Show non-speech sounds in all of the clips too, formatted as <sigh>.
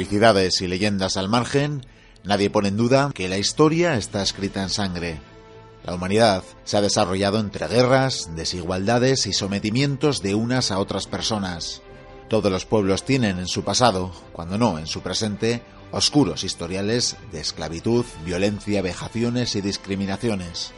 Heroicidades y leyendas al margen, nadie pone en duda que la historia está escrita en sangre. La humanidad se ha desarrollado entre guerras, desigualdades y sometimientos de unas a otras personas. Todos los pueblos tienen en su pasado, cuando no en su presente, oscuros historiales de esclavitud, violencia, vejaciones y discriminaciones.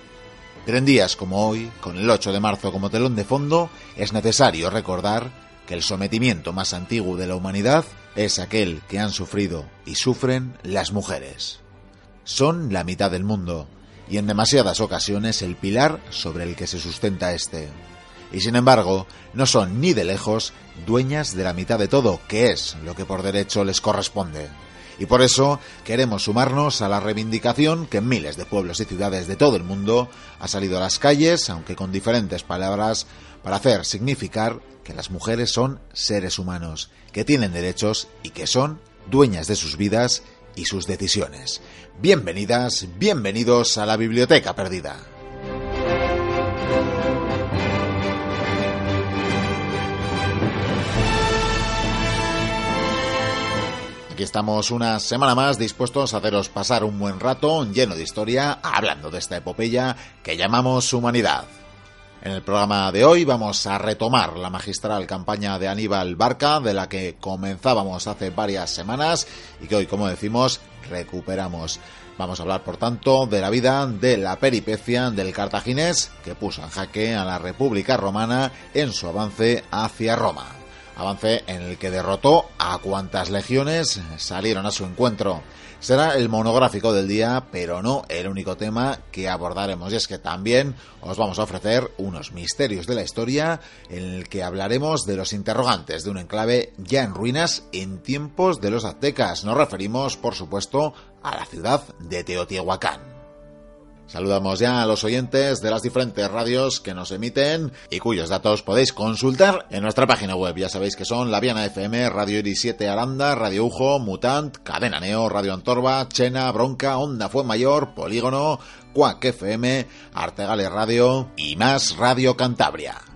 Pero en días como hoy, con el 8 de marzo como telón de fondo, es necesario recordar que el sometimiento más antiguo de la humanidad es aquel que han sufrido y sufren las mujeres. Son la mitad del mundo y en demasiadas ocasiones el pilar sobre el que se sustenta este. Y sin embargo, no son ni de lejos dueñas de la mitad de todo, que es lo que por derecho les corresponde. Y por eso queremos sumarnos a la reivindicación que miles de pueblos y ciudades de todo el mundo ha salido a las calles, aunque con diferentes palabras, para hacer significar que las mujeres son seres humanos, que tienen derechos y que son dueñas de sus vidas y sus decisiones. Bienvenidas, bienvenidos a la Biblioteca Perdida. Aquí estamos una semana más dispuestos a haceros pasar un buen rato lleno de historia hablando de esta epopeya que llamamos humanidad. En el programa de hoy vamos a retomar la magistral campaña de Aníbal Barca, de la que comenzábamos hace varias semanas y que hoy, como decimos, recuperamos. Vamos a hablar, por tanto, de la vida de la peripecia del cartaginés que puso en jaque a la República Romana en su avance hacia Roma. Avance en el que derrotó a cuantas legiones salieron a su encuentro. Será el monográfico del día, pero no el único tema que abordaremos. Y es que también os vamos a ofrecer unos misterios de la historia en el que hablaremos de los interrogantes de un enclave ya en ruinas en tiempos de los aztecas. Nos referimos, por supuesto, a la ciudad de Teotihuacán. Saludamos ya a los oyentes de las diferentes radios que nos emiten y cuyos datos podéis consultar en nuestra página web. Ya sabéis que son La Viana FM, Radio Iris 7 Aranda, Radio Ujo, Mutant, Cadena Neo, Radio Antorba, Chena, Bronca, Onda Fue Mayor, Polígono, Cuac FM, Artegales Radio y más Radio Cantabria.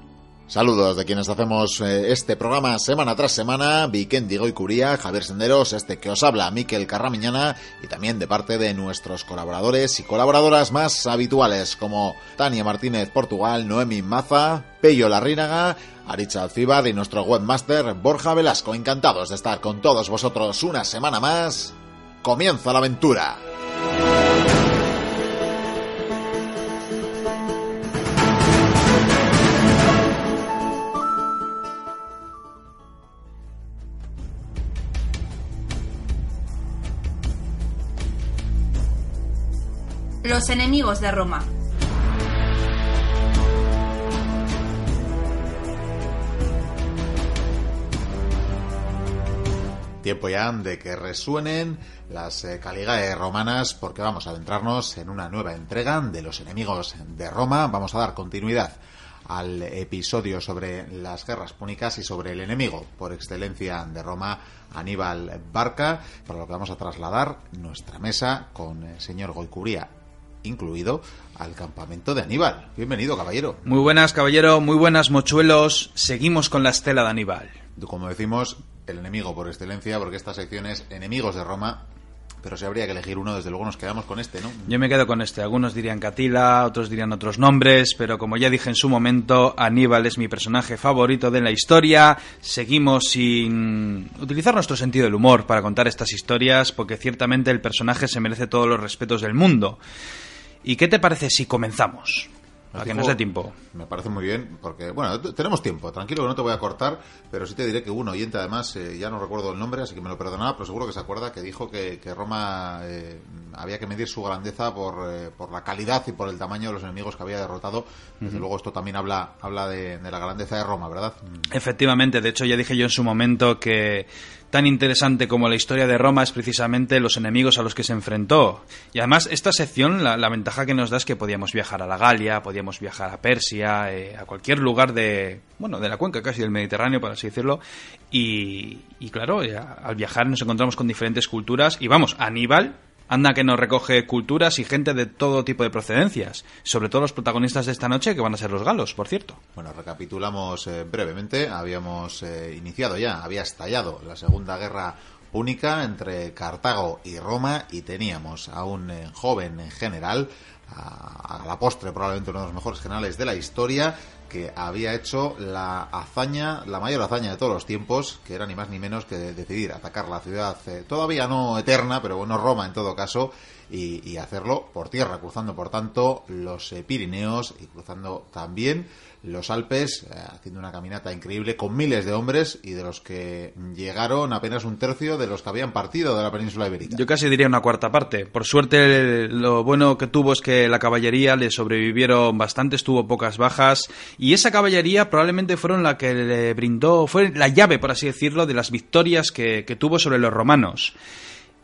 Saludos de quienes hacemos eh, este programa semana tras semana, Vikendi Curía, Javier Senderos, este que os habla, Miquel Carramiñana, y también de parte de nuestros colaboradores y colaboradoras más habituales, como Tania Martínez Portugal, Noemi Maza, Pello Larrínaga, Aricha Alcibar y nuestro webmaster Borja Velasco. Encantados de estar con todos vosotros una semana más. ¡Comienza la aventura! Los enemigos de Roma. Tiempo ya de que resuenen las eh, caligae romanas porque vamos a adentrarnos en una nueva entrega de los enemigos de Roma. Vamos a dar continuidad al episodio sobre las guerras púnicas y sobre el enemigo por excelencia de Roma, Aníbal Barca, para lo que vamos a trasladar nuestra mesa con el señor Goicuría incluido al campamento de Aníbal. Bienvenido, caballero. Muy buenas, caballero, muy buenas, mochuelos. Seguimos con la estela de Aníbal. Como decimos, el enemigo por excelencia, porque esta sección es enemigos de Roma, pero si habría que elegir uno, desde luego nos quedamos con este, ¿no? Yo me quedo con este. Algunos dirían Catila, otros dirían otros nombres, pero como ya dije en su momento, Aníbal es mi personaje favorito de la historia. Seguimos sin utilizar nuestro sentido del humor para contar estas historias, porque ciertamente el personaje se merece todos los respetos del mundo. ¿Y qué te parece si comenzamos? Para que nos dé tiempo. Me parece muy bien, porque, bueno, tenemos tiempo. Tranquilo que no te voy a cortar, pero sí te diré que un oyente, además, eh, ya no recuerdo el nombre, así que me lo perdonaba, pero seguro que se acuerda que dijo que, Roma eh, había que medir su grandeza por, eh, por la calidad y por el tamaño de los enemigos que había derrotado. Desde luego, esto también habla, habla de, de, la grandeza de Roma, ¿verdad? Efectivamente, de hecho, ya dije yo en su momento que tan interesante como la historia de Roma es precisamente los enemigos a los que se enfrentó. Y además, esta sección, la, ventaja que nos da es que podíamos viajar a la Galia, podíamos viajar a Persia, eh, a cualquier lugar de, bueno, de la cuenca casi del Mediterráneo, por así decirlo. Y, y claro, al viajar nos encontramos con diferentes culturas. Y vamos, Aníbal Anda que nos recoge culturas y gente de todo tipo de procedencias, sobre todo los protagonistas de esta noche que van a ser los galos, por cierto. Bueno, recapitulamos eh, brevemente, habíamos eh, iniciado ya, había estallado la Segunda Guerra Única entre Cartago y Roma y teníamos a un eh, joven general, a, la postre probablemente uno de los mejores generales de la historia, que había hecho la hazaña, la mayor hazaña de todos los tiempos, que era ni más ni menos que decidir atacar la ciudad, eh, todavía no eterna, pero bueno, Roma en todo caso, y, hacerlo por tierra, cruzando por tanto los eh, Pirineos y cruzando también los Alpes, eh, haciendo una caminata increíble con miles de hombres y de los que llegaron apenas un tercio de los que habían partido de la península ibérica. Yo casi diría una cuarta parte. Por suerte, lo bueno que tuvo es que la caballería le sobrevivieron bastantes, tuvo pocas bajas y esa caballería probablemente fueron la que le brindó, fue la llave, por así decirlo, de las victorias que tuvo sobre los romanos.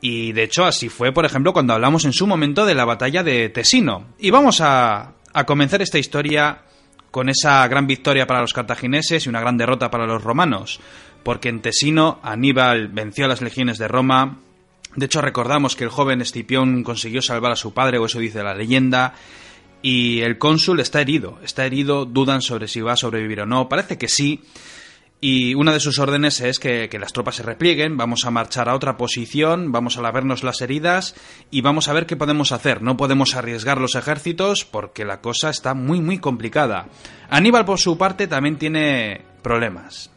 Y de hecho así fue, por ejemplo, cuando hablamos en su momento de la batalla de Tesino. Y vamos a, a comenzar esta historia con esa gran victoria para los cartagineses y una gran derrota para los romanos, porque en Tesino Aníbal venció a las legiones de Roma. De hecho, recordamos que el joven Escipión consiguió salvar a su padre, o eso dice la leyenda, y el cónsul está herido. Está herido, dudan sobre si va a sobrevivir o no. Parece que sí, y una de sus órdenes es que, las tropas se replieguen, vamos a marchar a otra posición, vamos a lavarnos las heridas y vamos a ver qué podemos hacer. No podemos arriesgar los ejércitos porque la cosa está muy muy complicada. Aníbal por su parte también tiene problemas.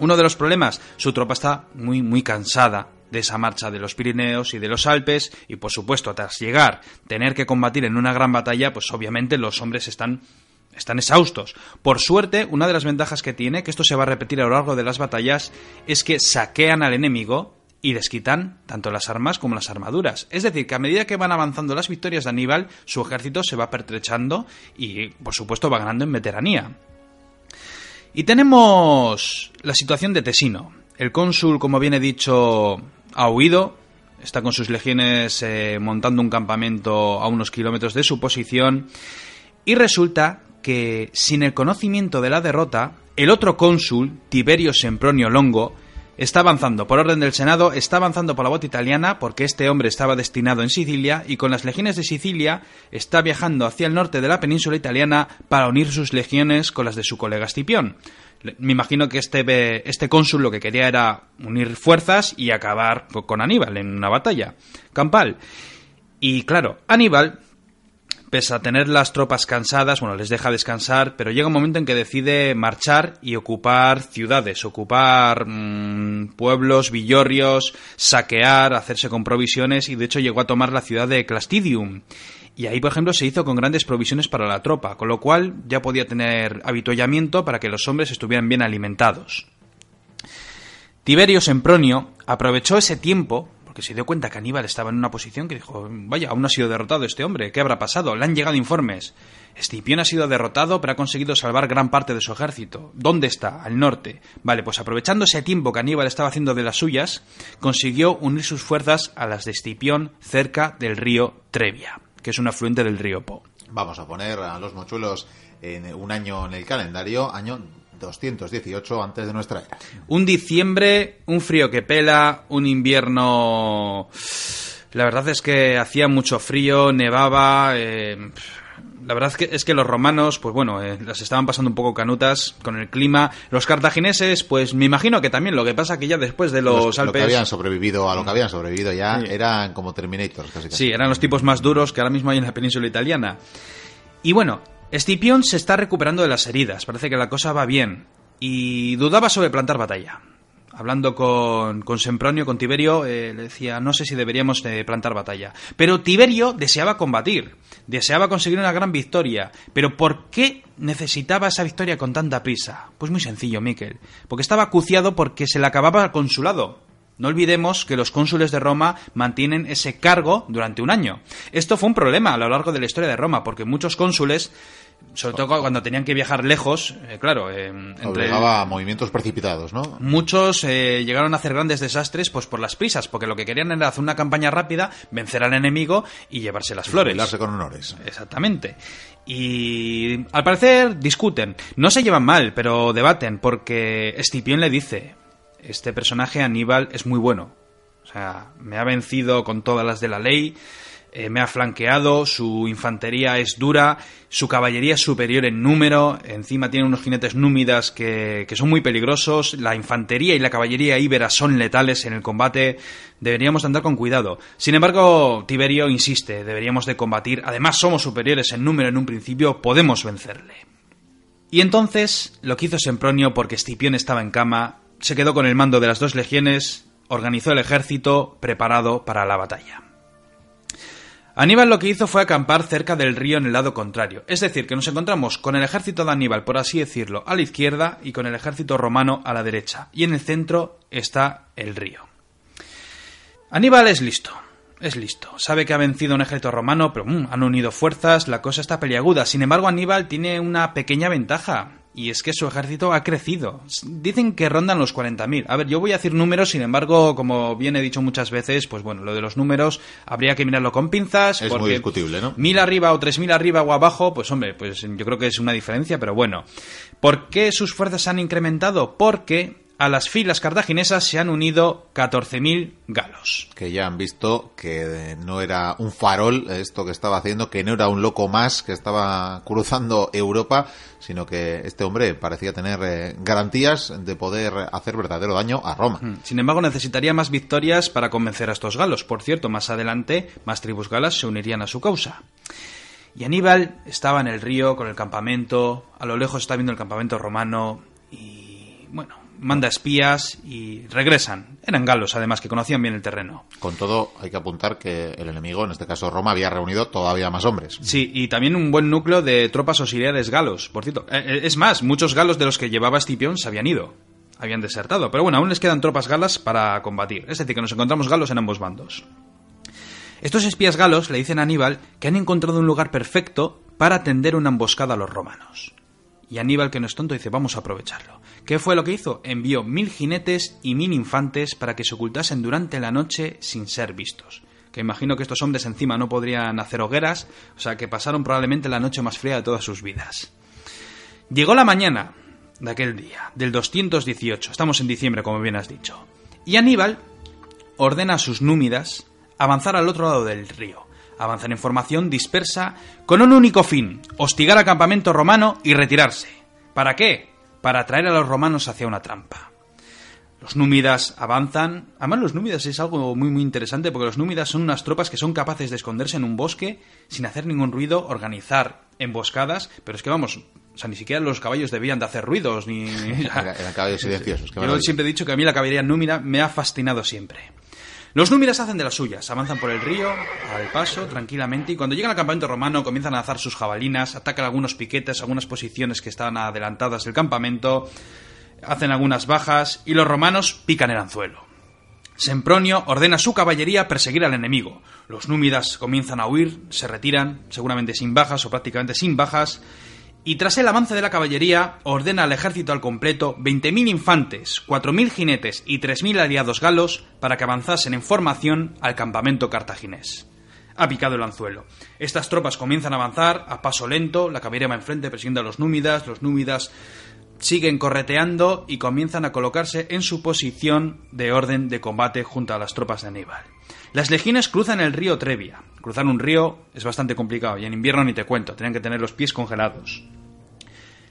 Uno de los problemas, su tropa está muy muy cansada de esa marcha de los Pirineos y de los Alpes y por supuesto tras llegar tener que combatir en una gran batalla pues obviamente los hombres están están exhaustos. Por suerte, una de las ventajas que tiene, que esto se va a repetir a lo largo de las batallas, es que saquean al enemigo y les quitan tanto las armas como las armaduras. Es decir, que a medida que van avanzando las victorias de Aníbal, su ejército se va pertrechando y, por supuesto, va ganando en veteranía. Y tenemos la situación de Tesino. El cónsul, como bien he dicho, ha huido, está con sus legiones eh, montando un campamento a unos kilómetros de su posición, y resulta que, sin el conocimiento de la derrota, el otro cónsul, Tiberio Sempronio Longo, está avanzando por orden del Senado, está avanzando por la bota italiana porque este hombre estaba destinado en Sicilia y con las legiones de Sicilia está viajando hacia el norte de la península italiana para unir sus legiones con las de su colega Escipión. Me imagino que este, este cónsul lo que quería era unir fuerzas y acabar con Aníbal en una batalla campal. Y claro, Aníbal a tener las tropas cansadas, bueno, les deja descansar, pero llega un momento en que decide marchar y ocupar ciudades, ocupar mm, pueblos, villorrios, saquear, hacerse con provisiones y de hecho llegó a tomar la ciudad de Clastidium. Y ahí, por ejemplo, se hizo con grandes provisiones para la tropa, con lo cual ya podía tener habituallamiento para que los hombres estuvieran bien alimentados. Tiberio Sempronio aprovechó ese tiempo que se dio cuenta que Aníbal estaba en una posición que dijo, vaya, aún no ha sido derrotado este hombre, ¿qué habrá pasado? Le han llegado informes. Escipión ha sido derrotado, pero ha conseguido salvar gran parte de su ejército. ¿Dónde está? Al norte. Vale, pues aprovechando ese tiempo que Aníbal estaba haciendo de las suyas, consiguió unir sus fuerzas a las de Escipión cerca del río Trevia, que es un afluente del río Po. Vamos a poner a los mochuelos en un año en el calendario, año 218 antes de nuestra era. Un diciembre, un frío que pela, un invierno... La verdad es que hacía mucho frío, nevaba... Eh, la verdad es que, es que los romanos, pues bueno, eh, las estaban pasando un poco canutas con el clima. Los cartagineses, pues me imagino que también. Lo que pasa que ya después de los, Alpes... Lo que habían sobrevivido, a lo que habían sobrevivido ya, eran como Terminators, casi, Sí, eran los tipos más duros que ahora mismo hay en la península italiana. Y bueno, Escipión se está recuperando de las heridas, parece que la cosa va bien, y dudaba sobre plantar batalla. Hablando con, con Sempronio, con Tiberio, eh, le decía, no sé si deberíamos de plantar batalla. Pero Tiberio deseaba combatir, deseaba conseguir una gran victoria. Pero ¿por qué necesitaba esa victoria con tanta prisa? Pues muy sencillo, Miquel. Porque estaba acuciado porque se le acababa el consulado. No olvidemos que los cónsules de Roma mantienen ese cargo durante un año. Esto fue un problema a lo largo de la historia de Roma, porque muchos cónsules Sobre todo cuando tenían que viajar lejos, eh, claro. eh, entre- Obligaba a movimientos precipitados, ¿no? Muchos eh, llegaron a hacer grandes desastres pues por las prisas, porque lo que querían era hacer una campaña rápida, vencer al enemigo y llevarse las flores. Jubilarse con honores. Exactamente. Y al parecer discuten. No se llevan mal, pero debaten, porque Escipión le dice, este personaje Aníbal es muy bueno. O sea, me ha vencido con todas las de la ley, eh, me ha flanqueado, su infantería es dura, su caballería es superior en número, encima tiene unos jinetes númidas que, que son muy peligrosos, la infantería y la caballería íbera son letales en el combate, deberíamos andar con cuidado. Sin embargo, Tiberio insiste, deberíamos de combatir, además somos superiores en número en un principio, podemos vencerle. Y entonces, lo que hizo Sempronio, porque Escipión estaba en cama, se quedó con el mando de las dos legiones, organizó el ejército preparado para la batalla. Aníbal lo que hizo fue acampar cerca del río en el lado contrario, es decir, que nos encontramos con el ejército de Aníbal, por así decirlo, a la izquierda y con el ejército romano a la derecha, y en el centro está el río. Aníbal es listo, es listo, sabe que ha vencido un ejército romano, pero mm, han unido fuerzas, la cosa está peliaguda. Sin embargo, Aníbal tiene una pequeña ventaja, y es que su ejército ha crecido. Dicen que rondan los 40.000. A ver, yo voy a decir números, sin embargo, como bien he dicho muchas veces, pues bueno, lo de los números habría que mirarlo con pinzas. Es muy discutible, ¿no? Mil arriba o tres mil arriba o abajo, pues hombre, pues yo creo que es una diferencia, pero bueno. ¿Por qué sus fuerzas han incrementado? Porque a las filas cartaginesas se han unido 14.000 galos. Que ya han visto que no era un farol esto que estaba haciendo, que no era un loco más que estaba cruzando Europa, sino que este hombre parecía tener eh, garantías de poder hacer verdadero daño a Roma. Sin embargo, necesitaría más victorias para convencer a estos galos. Por cierto, más adelante, más tribus galas se unirían a su causa. Y Aníbal estaba en el río con el campamento, a lo lejos está viendo el campamento romano y, bueno, manda espías y regresan. Eran galos, además, que conocían bien el terreno. Con todo, hay que apuntar que el enemigo, en este caso Roma, había reunido todavía más hombres. Sí, y también un buen núcleo de tropas auxiliares galos, por cierto. Eh, eh, Es más, muchos galos de los que llevaba Escipión se habían ido. Habían desertado. Pero bueno, aún les quedan tropas galas para combatir. Es decir, que nos encontramos galos en ambos bandos. Estos espías galos le dicen a Aníbal que han encontrado un lugar perfecto para tender una emboscada a los romanos. Y Aníbal, que no es tonto, dice, vamos a aprovecharlo. ¿Qué fue lo que hizo? Envió mil jinetes y mil infantes para que se ocultasen durante la noche sin ser vistos. Que imagino que estos hombres encima no podrían hacer hogueras, o sea que pasaron probablemente la noche más fría de todas sus vidas. Llegó la mañana de aquel día, del 218, estamos en diciembre como bien has dicho, y Aníbal ordena a sus númidas avanzar al otro lado del río, avanzar en formación dispersa con un único fin, hostigar al campamento romano y retirarse. ¿Para qué? Para atraer a los romanos hacia una trampa. Los númidas avanzan. Además, los númidas es algo muy muy interesante porque los númidas son unas tropas que son capaces de esconderse en un bosque sin hacer ningún ruido, organizar emboscadas, pero es que vamos, o sea, ni siquiera los caballos debían de hacer ruidos ni <laughs> Eran caballos silenciosos. yo siempre he dicho que a mí la caballería númida me ha fascinado siempre. Los númidas hacen de las suyas, avanzan por el río, al paso, tranquilamente, y cuando llegan al campamento romano comienzan a alzar sus jabalinas, atacan algunos piquetes, algunas posiciones que estaban adelantadas del campamento, hacen algunas bajas, y los romanos pican el anzuelo. Sempronio ordena a su caballería perseguir al enemigo. Los númidas comienzan a huir, se retiran, seguramente sin bajas o prácticamente sin bajas, y tras el avance de la caballería, ordena al ejército al completo 20.000 infantes, 4.000 jinetes y 3.000 aliados galos para que avanzasen en formación al campamento cartaginés. Ha picado el anzuelo. Estas tropas comienzan a avanzar a paso lento, la caballería va enfrente persiguiendo a los númidas, los númidas siguen correteando y comienzan a colocarse en su posición de orden de combate junto a las tropas de Aníbal. Las legiones cruzan el río Trevia. Cruzar un río es bastante complicado y en invierno ni te cuento, tenían que tener los pies congelados.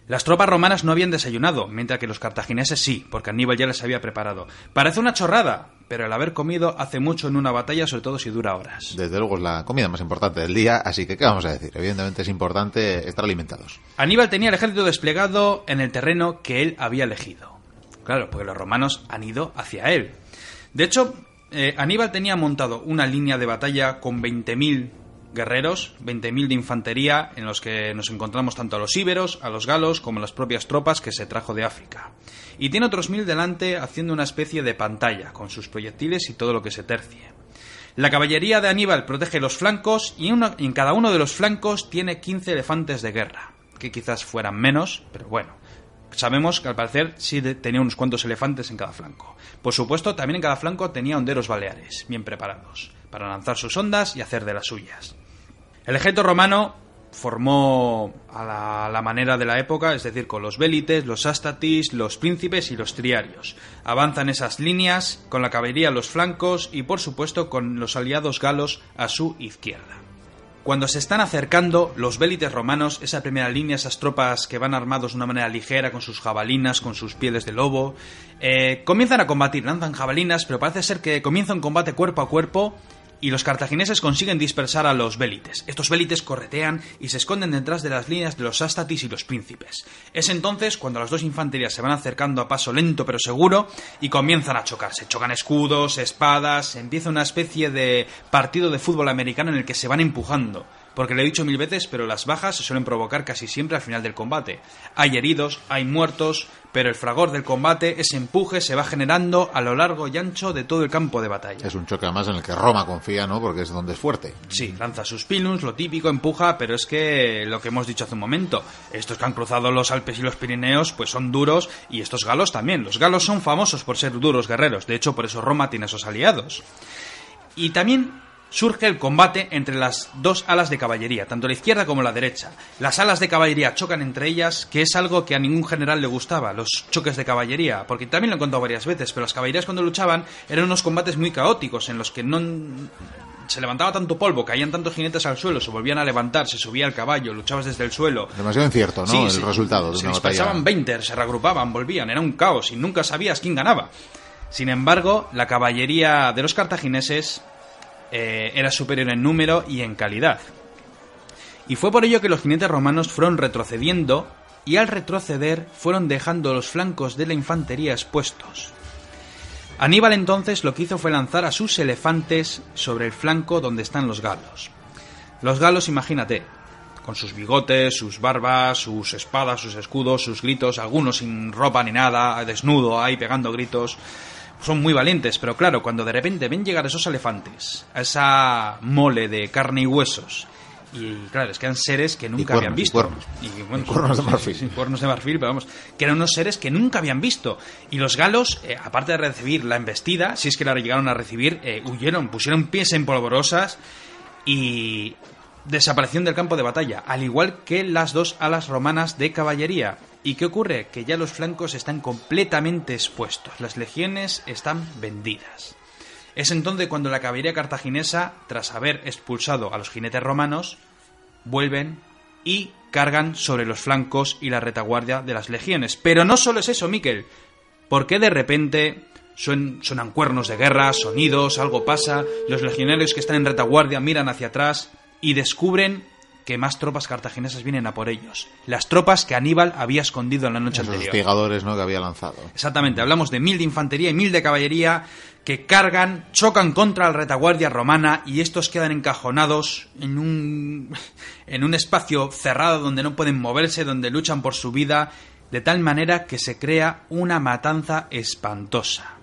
Las tropas romanas no habían desayunado, mientras que los cartagineses sí, porque Aníbal ya les había preparado. Parece una chorrada, pero el haber comido hace mucho en una batalla, sobre todo si dura horas. Desde luego es la comida más importante del día, así que ¿qué vamos a decir? Evidentemente es importante estar alimentados. Aníbal tenía el ejército desplegado en el terreno que él había elegido. Claro, porque los romanos han ido hacia él. De hecho, eh, Aníbal tenía montado una línea de batalla con 20.000 guerreros, 20.000 de infantería, en los que nos encontramos tanto a los íberos, a los galos, como a las propias tropas que se trajo de África. Y tiene otros mil delante haciendo una especie de pantalla, con sus proyectiles y todo lo que se tercie. La caballería de Aníbal protege los flancos y en, uno- y en cada uno de los flancos tiene 15 elefantes de guerra. que quizás fueran menos, pero bueno. Sabemos que al parecer sí tenía unos cuantos elefantes en cada flanco. Por supuesto, también en cada flanco tenía honderos baleares, bien preparados, para lanzar sus ondas y hacer de las suyas. El ejército romano formó a la, manera de la época, es decir, con los vélites, los astatis, los príncipes y los triarios. Avanzan esas líneas con la caballería a los flancos y, por supuesto, con los aliados galos a su izquierda. Cuando se están acercando los vélites romanos, esa primera línea, esas tropas que van armados de una manera ligera, con sus jabalinas, con sus pieles de lobo, eh, comienzan a combatir, lanzan jabalinas, pero parece ser que comienza un combate cuerpo a cuerpo y los cartagineses consiguen dispersar a los vélites. Estos vélites corretean y se esconden detrás de las líneas de los astatis y los príncipes. Es entonces cuando las dos infanterías se van acercando a paso lento pero seguro y comienzan a chocar. Se chocan escudos, espadas, empieza una especie de partido de fútbol americano en el que se van empujando porque lo he dicho mil veces, pero las bajas se suelen provocar casi siempre al final del combate. Hay heridos, hay muertos, pero el fragor del combate, ese empuje, se va generando a lo largo y ancho de todo el campo de batalla. Es un choque además en el que Roma confía, ¿no? Porque es donde es fuerte. Sí, lanza sus pilums, lo típico, empuja, pero es que lo que hemos dicho hace un momento, estos que han cruzado los Alpes y los Pirineos, pues son duros, y estos galos también. Los galos son famosos por ser duros guerreros, de hecho por eso Roma tiene esos aliados. Y también surge el combate entre las dos alas de caballería, tanto la izquierda como la derecha. Las alas de caballería chocan entre ellas, que es algo que a ningún general le gustaba, los choques de caballería, porque también lo he contado varias veces, pero las caballerías cuando luchaban eran unos combates muy caóticos, en los que no se levantaba tanto polvo, caían tantos jinetes al suelo, se volvían a levantar, se subía al caballo, luchabas desde el suelo. Demasiado incierto, ¿no? el resultado de se una dispersaban 20, se reagrupaban, volvían, era un caos y nunca sabías quién ganaba. Sin embargo, la caballería de los cartagineses eh, era superior en número y en calidad. Y fue por ello que los jinetes romanos fueron retrocediendo y al retroceder fueron dejando los flancos de la infantería expuestos. Aníbal entonces lo que hizo fue lanzar a sus elefantes sobre el flanco donde están los galos. Los galos, imagínate, con sus bigotes, sus barbas, sus espadas, sus escudos, sus gritos, algunos sin ropa ni nada, desnudo ahí pegando gritos, son muy valientes, pero claro, cuando de repente ven llegar esos elefantes, a esa mole de carne y huesos, y claro, es que eran seres que nunca habían visto. Y, cuernos, de marfil. cuernos de marfil, pero vamos, que eran unos seres que nunca habían visto. Y los galos, eh, aparte de recibir la embestida, si es que la llegaron a recibir, eh, huyeron, pusieron pies en polvorosas y desaparición del campo de batalla, al igual que las dos alas romanas de caballería. ¿Y qué ocurre? Que ya los flancos están completamente expuestos, las legiones están vendidas. Es entonces cuando la caballería cartaginesa, tras haber expulsado a los jinetes romanos, vuelven y cargan sobre los flancos y la retaguardia de las legiones. Pero no solo es eso, Miquel. ¿Por qué de repente suenan cuernos de guerra, sonidos, algo pasa, los legionarios que están en retaguardia miran hacia atrás y descubren que más tropas cartaginesas vienen a por ellos. Las tropas que Aníbal había escondido en la noche anterior. Los hostigadores, ¿no? Que había lanzado. Exactamente. Hablamos de mil de infantería y mil de caballería que cargan, chocan contra la retaguardia romana y estos quedan encajonados en un, <laughs> en un espacio cerrado donde no pueden moverse, donde luchan por su vida, de tal manera que se crea una matanza espantosa.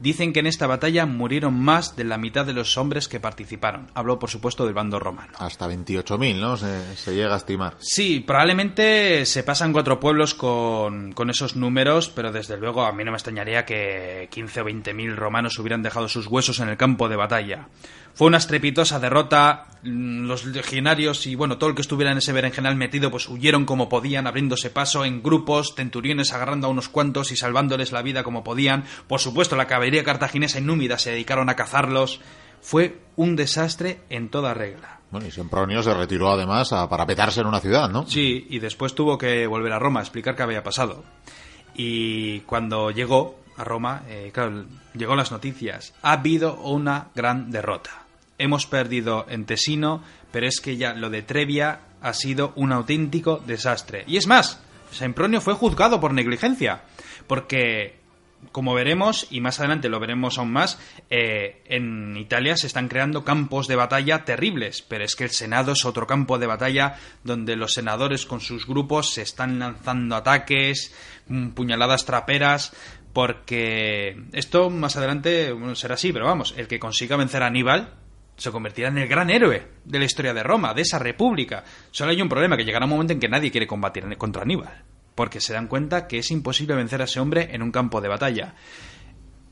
Dicen que en esta batalla murieron más de la mitad de los hombres que participaron. Hablo, por supuesto, del bando romano. Hasta 28.000, ¿no? Se, llega a estimar. Sí, probablemente se pasan cuatro pueblos con, con, esos números, pero desde luego a mí no me extrañaría que 15 o 20.000 romanos hubieran dejado sus huesos en el campo de batalla. Fue una estrepitosa derrota. Mm, los legionarios y bueno, todo el que estuviera en ese berenjenal metido, pues huyeron como podían, abriéndose paso en grupos, centuriones agarrando a unos cuantos y salvándoles la vida como podían. Por supuesto, la caballería cartaginesa inúmida se dedicaron a cazarlos. Fue un desastre en toda regla. Bueno, y Sempronio se retiró además a parapetarse en una ciudad, ¿no? Sí, y después tuvo que volver a Roma a explicar qué había pasado. Y cuando llegó a Roma, eh, claro, llegó las noticias. Ha habido una gran derrota hemos perdido en Tesino, pero es que ya lo de Trevia ha sido un auténtico desastre. Y es más, Sempronio fue juzgado por negligencia, porque como veremos, y más adelante lo veremos aún más, eh, en Italia se están creando campos de batalla terribles, pero es que el Senado es otro campo de batalla donde los senadores con sus grupos se están lanzando ataques, mm, puñaladas traperas, porque esto más adelante será así, pero vamos, el que consiga vencer a Aníbal, se convertirá en el gran héroe de la historia de Roma, de esa república. Solo hay un problema, que llegará un momento en que nadie quiere combatir contra Aníbal, porque se dan cuenta que es imposible vencer a ese hombre en un campo de batalla.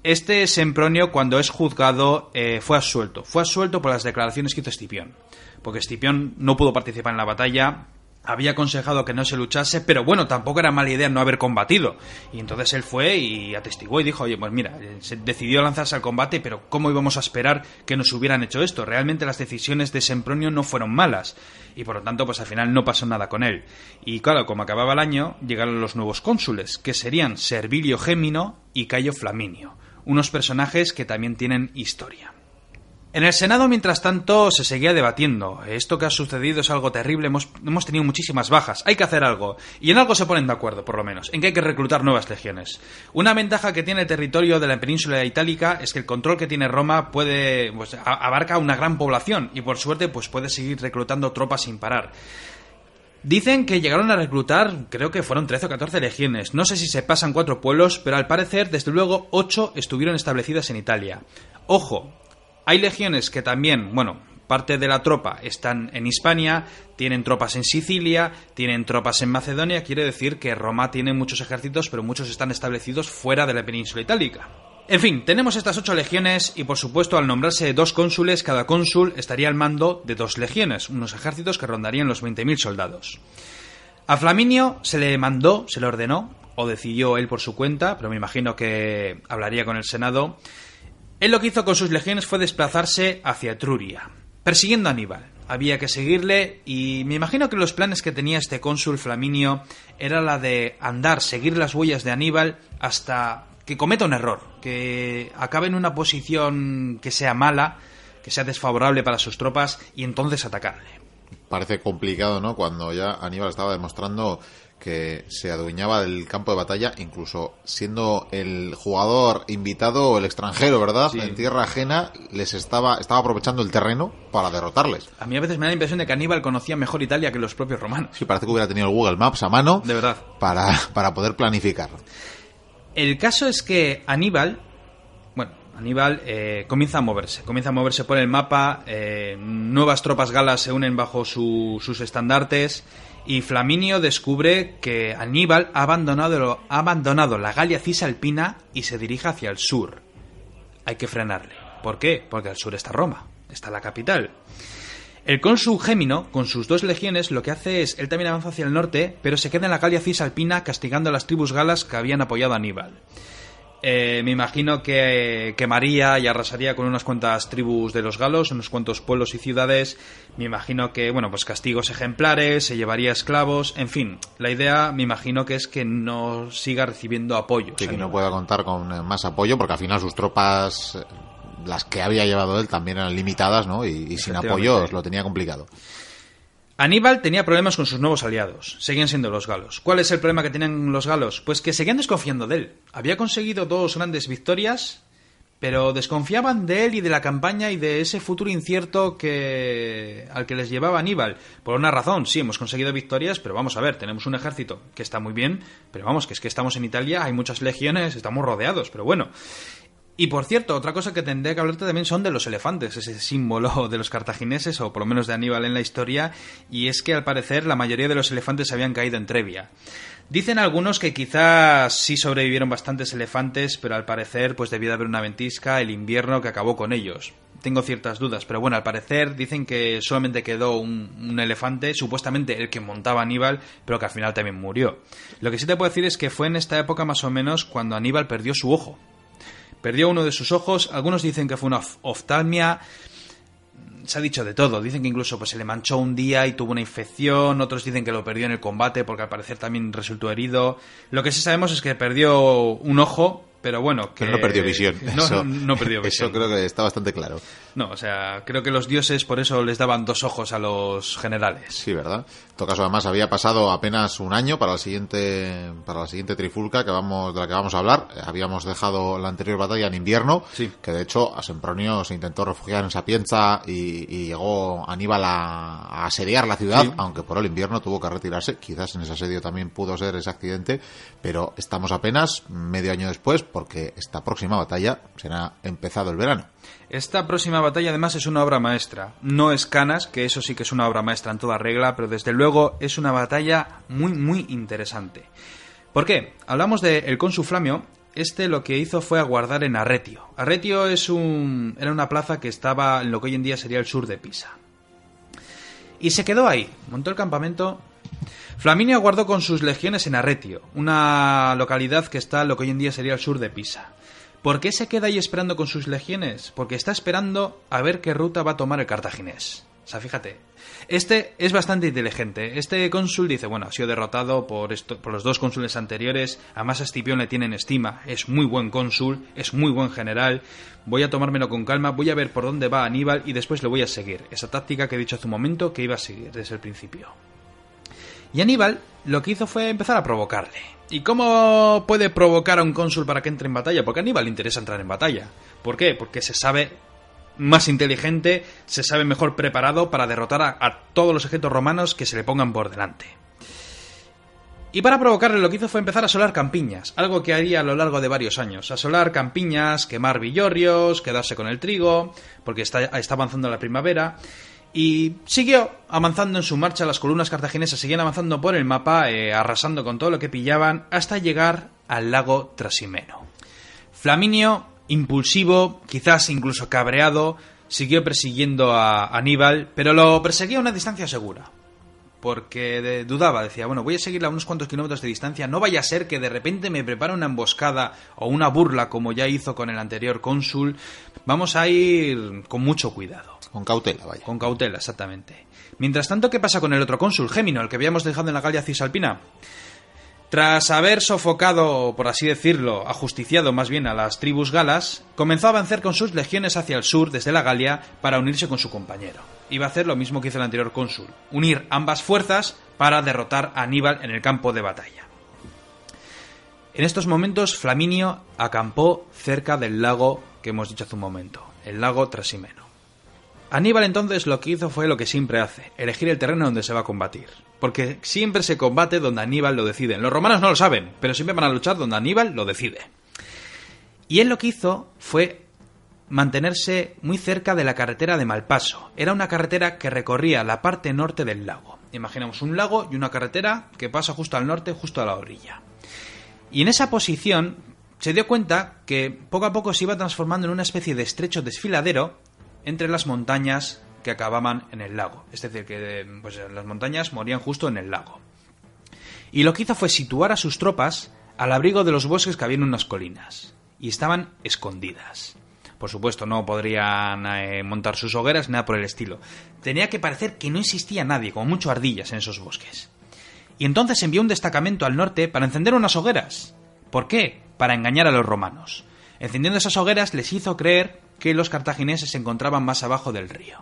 Este Sempronio, cuando es juzgado, eh, fue absuelto. Fue absuelto por las declaraciones que hizo Escipión. Porque Escipión no pudo participar en la batalla, había aconsejado que no se luchase, pero bueno, tampoco era mala idea no haber combatido. Y entonces él fue y atestiguó y dijo, oye, pues mira, eh, se decidió lanzarse al combate, pero ¿cómo íbamos a esperar que nos hubieran hecho esto? Realmente las decisiones de Sempronio no fueron malas. Y por lo tanto, pues al final no pasó nada con él. Y claro, como acababa el año, llegaron los nuevos cónsules, que serían Servilio Gémino y Cayo Flaminio. Unos personajes que también tienen historia. En el Senado, mientras tanto, se seguía debatiendo. Esto que ha sucedido es algo terrible, hemos, tenido muchísimas bajas, hay que hacer algo. Y en algo se ponen de acuerdo, por lo menos, en que hay que reclutar nuevas legiones. Una ventaja que tiene el territorio de la península itálica es que el control que tiene Roma puede, pues, abarca una gran población y por suerte pues puede seguir reclutando tropas sin parar. Dicen que llegaron a reclutar, creo que fueron 13 o 14 legiones. No sé si se pasan cuatro pueblos, pero al parecer, desde luego, ocho estuvieron establecidas en Italia. Ojo, hay legiones que también, bueno, parte de la tropa están en Hispania, tienen tropas en Sicilia, tienen tropas en Macedonia, quiere decir que Roma tiene muchos ejércitos, pero muchos están establecidos fuera de la península itálica. En fin, tenemos estas ocho legiones y por supuesto al nombrarse dos cónsules, cada cónsul estaría al mando de dos legiones, unos ejércitos que rondarían los 20.000 soldados. A Flaminio se le mandó, se le ordenó, o decidió él por su cuenta, pero me imagino que hablaría con el Senado, él lo que hizo con sus legiones fue desplazarse hacia Etruria, persiguiendo a Aníbal. Había que seguirle y me imagino que los planes que tenía este cónsul Flaminio era la de andar, seguir las huellas de Aníbal hasta que cometa un error, que acabe en una posición que sea mala, que sea desfavorable para sus tropas y entonces atacarle. Parece complicado, ¿no? Cuando ya Aníbal estaba demostrando que se adueñaba del campo de batalla, incluso siendo el jugador invitado o el extranjero, ¿verdad? En tierra ajena, les estaba, estaba aprovechando el terreno para derrotarles. A mí a veces me da la impresión de que Aníbal conocía mejor Italia que los propios romanos. Sí, parece que hubiera tenido el Google Maps a mano. De verdad. Para, para poder planificar. El caso es que Aníbal, bueno, Aníbal eh, comienza a moverse, comienza a moverse por el mapa, eh, nuevas tropas galas se unen bajo sus estandartes y Flaminio descubre que Aníbal ha abandonado, la Galia cisalpina y se dirige hacia el sur. Hay que frenarle. ¿Por qué? Porque al sur está Roma, está la capital. El cónsul Gémino, con sus dos legiones, lo que hace es, él también avanza hacia el norte, pero se queda en la Galia cisalpina castigando a las tribus galas que habían apoyado a Aníbal. Eh, me imagino que quemaría y arrasaría con unas cuantas tribus de los galos, unos cuantos pueblos y ciudades. Me imagino que, bueno, pues castigos ejemplares, se llevaría esclavos, en fin. La idea, me imagino que es que no siga recibiendo apoyo. Sí, que no pueda contar con eh, más apoyo, porque al final sus tropas, eh, las que había llevado él, también eran limitadas, ¿no? y sin apoyo lo tenía complicado. Aníbal tenía problemas con sus nuevos aliados, seguían siendo los galos. ¿Cuál es el problema que tenían los galos? Pues que seguían desconfiando de él. Había conseguido dos grandes victorias, pero desconfiaban de él y de la campaña y de ese futuro incierto que al que les llevaba Aníbal. Por una razón, sí, hemos conseguido victorias, pero vamos a ver, tenemos un ejército que está muy bien, pero vamos, que es que estamos en Italia, hay muchas legiones, estamos rodeados, pero bueno. Y por cierto, otra cosa que tendría que hablarte también son de los elefantes, ese símbolo <laughs> de los cartagineses, o por lo menos de Aníbal en la historia, y es que al parecer la mayoría de los elefantes habían caído en Trevia. Dicen algunos que quizás sí sobrevivieron bastantes elefantes, pero al parecer pues debía de haber una ventisca, el invierno que acabó con ellos. Tengo ciertas dudas, pero bueno, al parecer dicen que solamente quedó un, un, elefante, supuestamente el que montaba Aníbal, pero que al final también murió. Lo que sí te puedo decir es que fue en esta época más o menos cuando Aníbal perdió su ojo. Perdió uno de sus ojos, algunos dicen que fue una oftalmia, se ha dicho de todo. Dicen que incluso pues, se le manchó un día y tuvo una infección. Otros dicen que lo perdió en el combate porque al parecer también resultó herido. Lo que sí sabemos es que perdió un ojo pero bueno, que... no perdió visión. <laughs> No, eso, no perdió <laughs> visión. Eso creo que está bastante claro. No, o sea, creo que los dioses por eso les daban dos ojos a los generales. Sí, ¿verdad? En todo caso, además, había pasado apenas un año para la siguiente, para la siguiente trifulca que vamos, de la que vamos a hablar. Habíamos dejado la anterior batalla en invierno, sí. que de hecho a Sempronio se intentó refugiar en Sapienza y, y llegó Aníbal a, a asediar la ciudad, Sí. aunque por el invierno tuvo que retirarse. Quizás en ese asedio también pudo ser ese accidente, pero estamos apenas medio año después porque esta próxima batalla será empezado el verano. Esta próxima batalla además es una obra maestra. No es Canas, que eso sí que es una obra maestra en toda regla, pero desde luego es una batalla muy muy interesante. ¿Por qué? Hablamos del el cónsul Flamio. Este lo que hizo fue aguardar en Arretio. Arretio es un, era una plaza que estaba en lo que hoy en día sería el sur de Pisa. Y se quedó ahí, montó el campamento. Flaminio aguardó con sus legiones en Arretio, una localidad que está en lo que hoy en día sería el sur de Pisa. ¿Por qué se queda ahí esperando con sus legiones? Porque está esperando a ver qué ruta va a tomar el cartaginés. O sea, fíjate. Este es bastante inteligente. Este cónsul dice, bueno, ha sido derrotado por, los dos cónsules anteriores. Además a Escipión le tienen estima. Es muy buen cónsul, es muy buen general. Voy a tomármelo con calma, voy a ver por dónde va Aníbal y después le voy a seguir. Esa táctica que he dicho hace un momento que iba a seguir desde el principio. Y Aníbal lo que hizo fue empezar a provocarle. ¿Y cómo puede provocar a un cónsul para que entre en batalla? Porque a Aníbal le interesa entrar en batalla. ¿Por qué? Porque se sabe más inteligente, se sabe mejor preparado para derrotar a, todos los ejércitos romanos que se le pongan por delante. Y para provocarle lo que hizo fue empezar a asolar campiñas, algo que haría a lo largo de varios años. Asolar campiñas, quemar villorrios, quedarse con el trigo, porque está avanzando la primavera. Y siguió avanzando en su marcha, las columnas cartaginesas seguían avanzando por el mapa, eh, arrasando con todo lo que pillaban, hasta llegar al lago Trasimeno. Flaminio, impulsivo, quizás incluso cabreado, siguió persiguiendo a Aníbal, pero lo perseguía a una distancia segura. Porque de- dudaba, decía, bueno, voy a seguirla a unos cuantos kilómetros de distancia, no vaya a ser que de repente me prepare una emboscada o una burla como ya hizo con el anterior cónsul. Vamos a ir con mucho cuidado. Con cautela, vaya. Con cautela, exactamente. Mientras tanto, ¿qué pasa con el otro cónsul, Gémino, el que habíamos dejado en la Galia Cisalpina? Tras haber sofocado, por así decirlo, ajusticiado más bien a las tribus galas, comenzó a avanzar con sus legiones hacia el sur desde la Galia para unirse con su compañero. Iba a hacer lo mismo que hizo el anterior cónsul, unir ambas fuerzas para derrotar a Aníbal en el campo de batalla. En estos momentos, Flaminio acampó cerca del lago que hemos dicho hace un momento, el lago Trasimeno. Aníbal entonces lo que hizo fue lo que siempre hace, elegir el terreno donde se va a combatir. Porque siempre se combate donde Aníbal lo decide. Los romanos no lo saben, pero siempre van a luchar donde Aníbal lo decide. Y él lo que hizo fue mantenerse muy cerca de la carretera de Malpaso. Era una carretera que recorría la parte norte del lago. Imaginamos un lago y una carretera que pasa justo al norte, justo a la orilla. Y en esa posición se dio cuenta que poco a poco se iba transformando en una especie de estrecho desfiladero entre las montañas que acababan en el lago. Es decir, que pues, las montañas morían justo en el lago. Y lo que hizo fue situar a sus tropas al abrigo de los bosques que había en unas colinas. Y estaban escondidas. Por supuesto, no podrían eh, montar sus hogueras, nada por el estilo. Tenía que parecer que no existía nadie, como mucho ardillas en esos bosques. Y entonces envió un destacamento al norte para encender unas hogueras. ¿Por qué? Para engañar a los romanos. Encendiendo esas hogueras les hizo creer que los cartagineses se encontraban más abajo del río.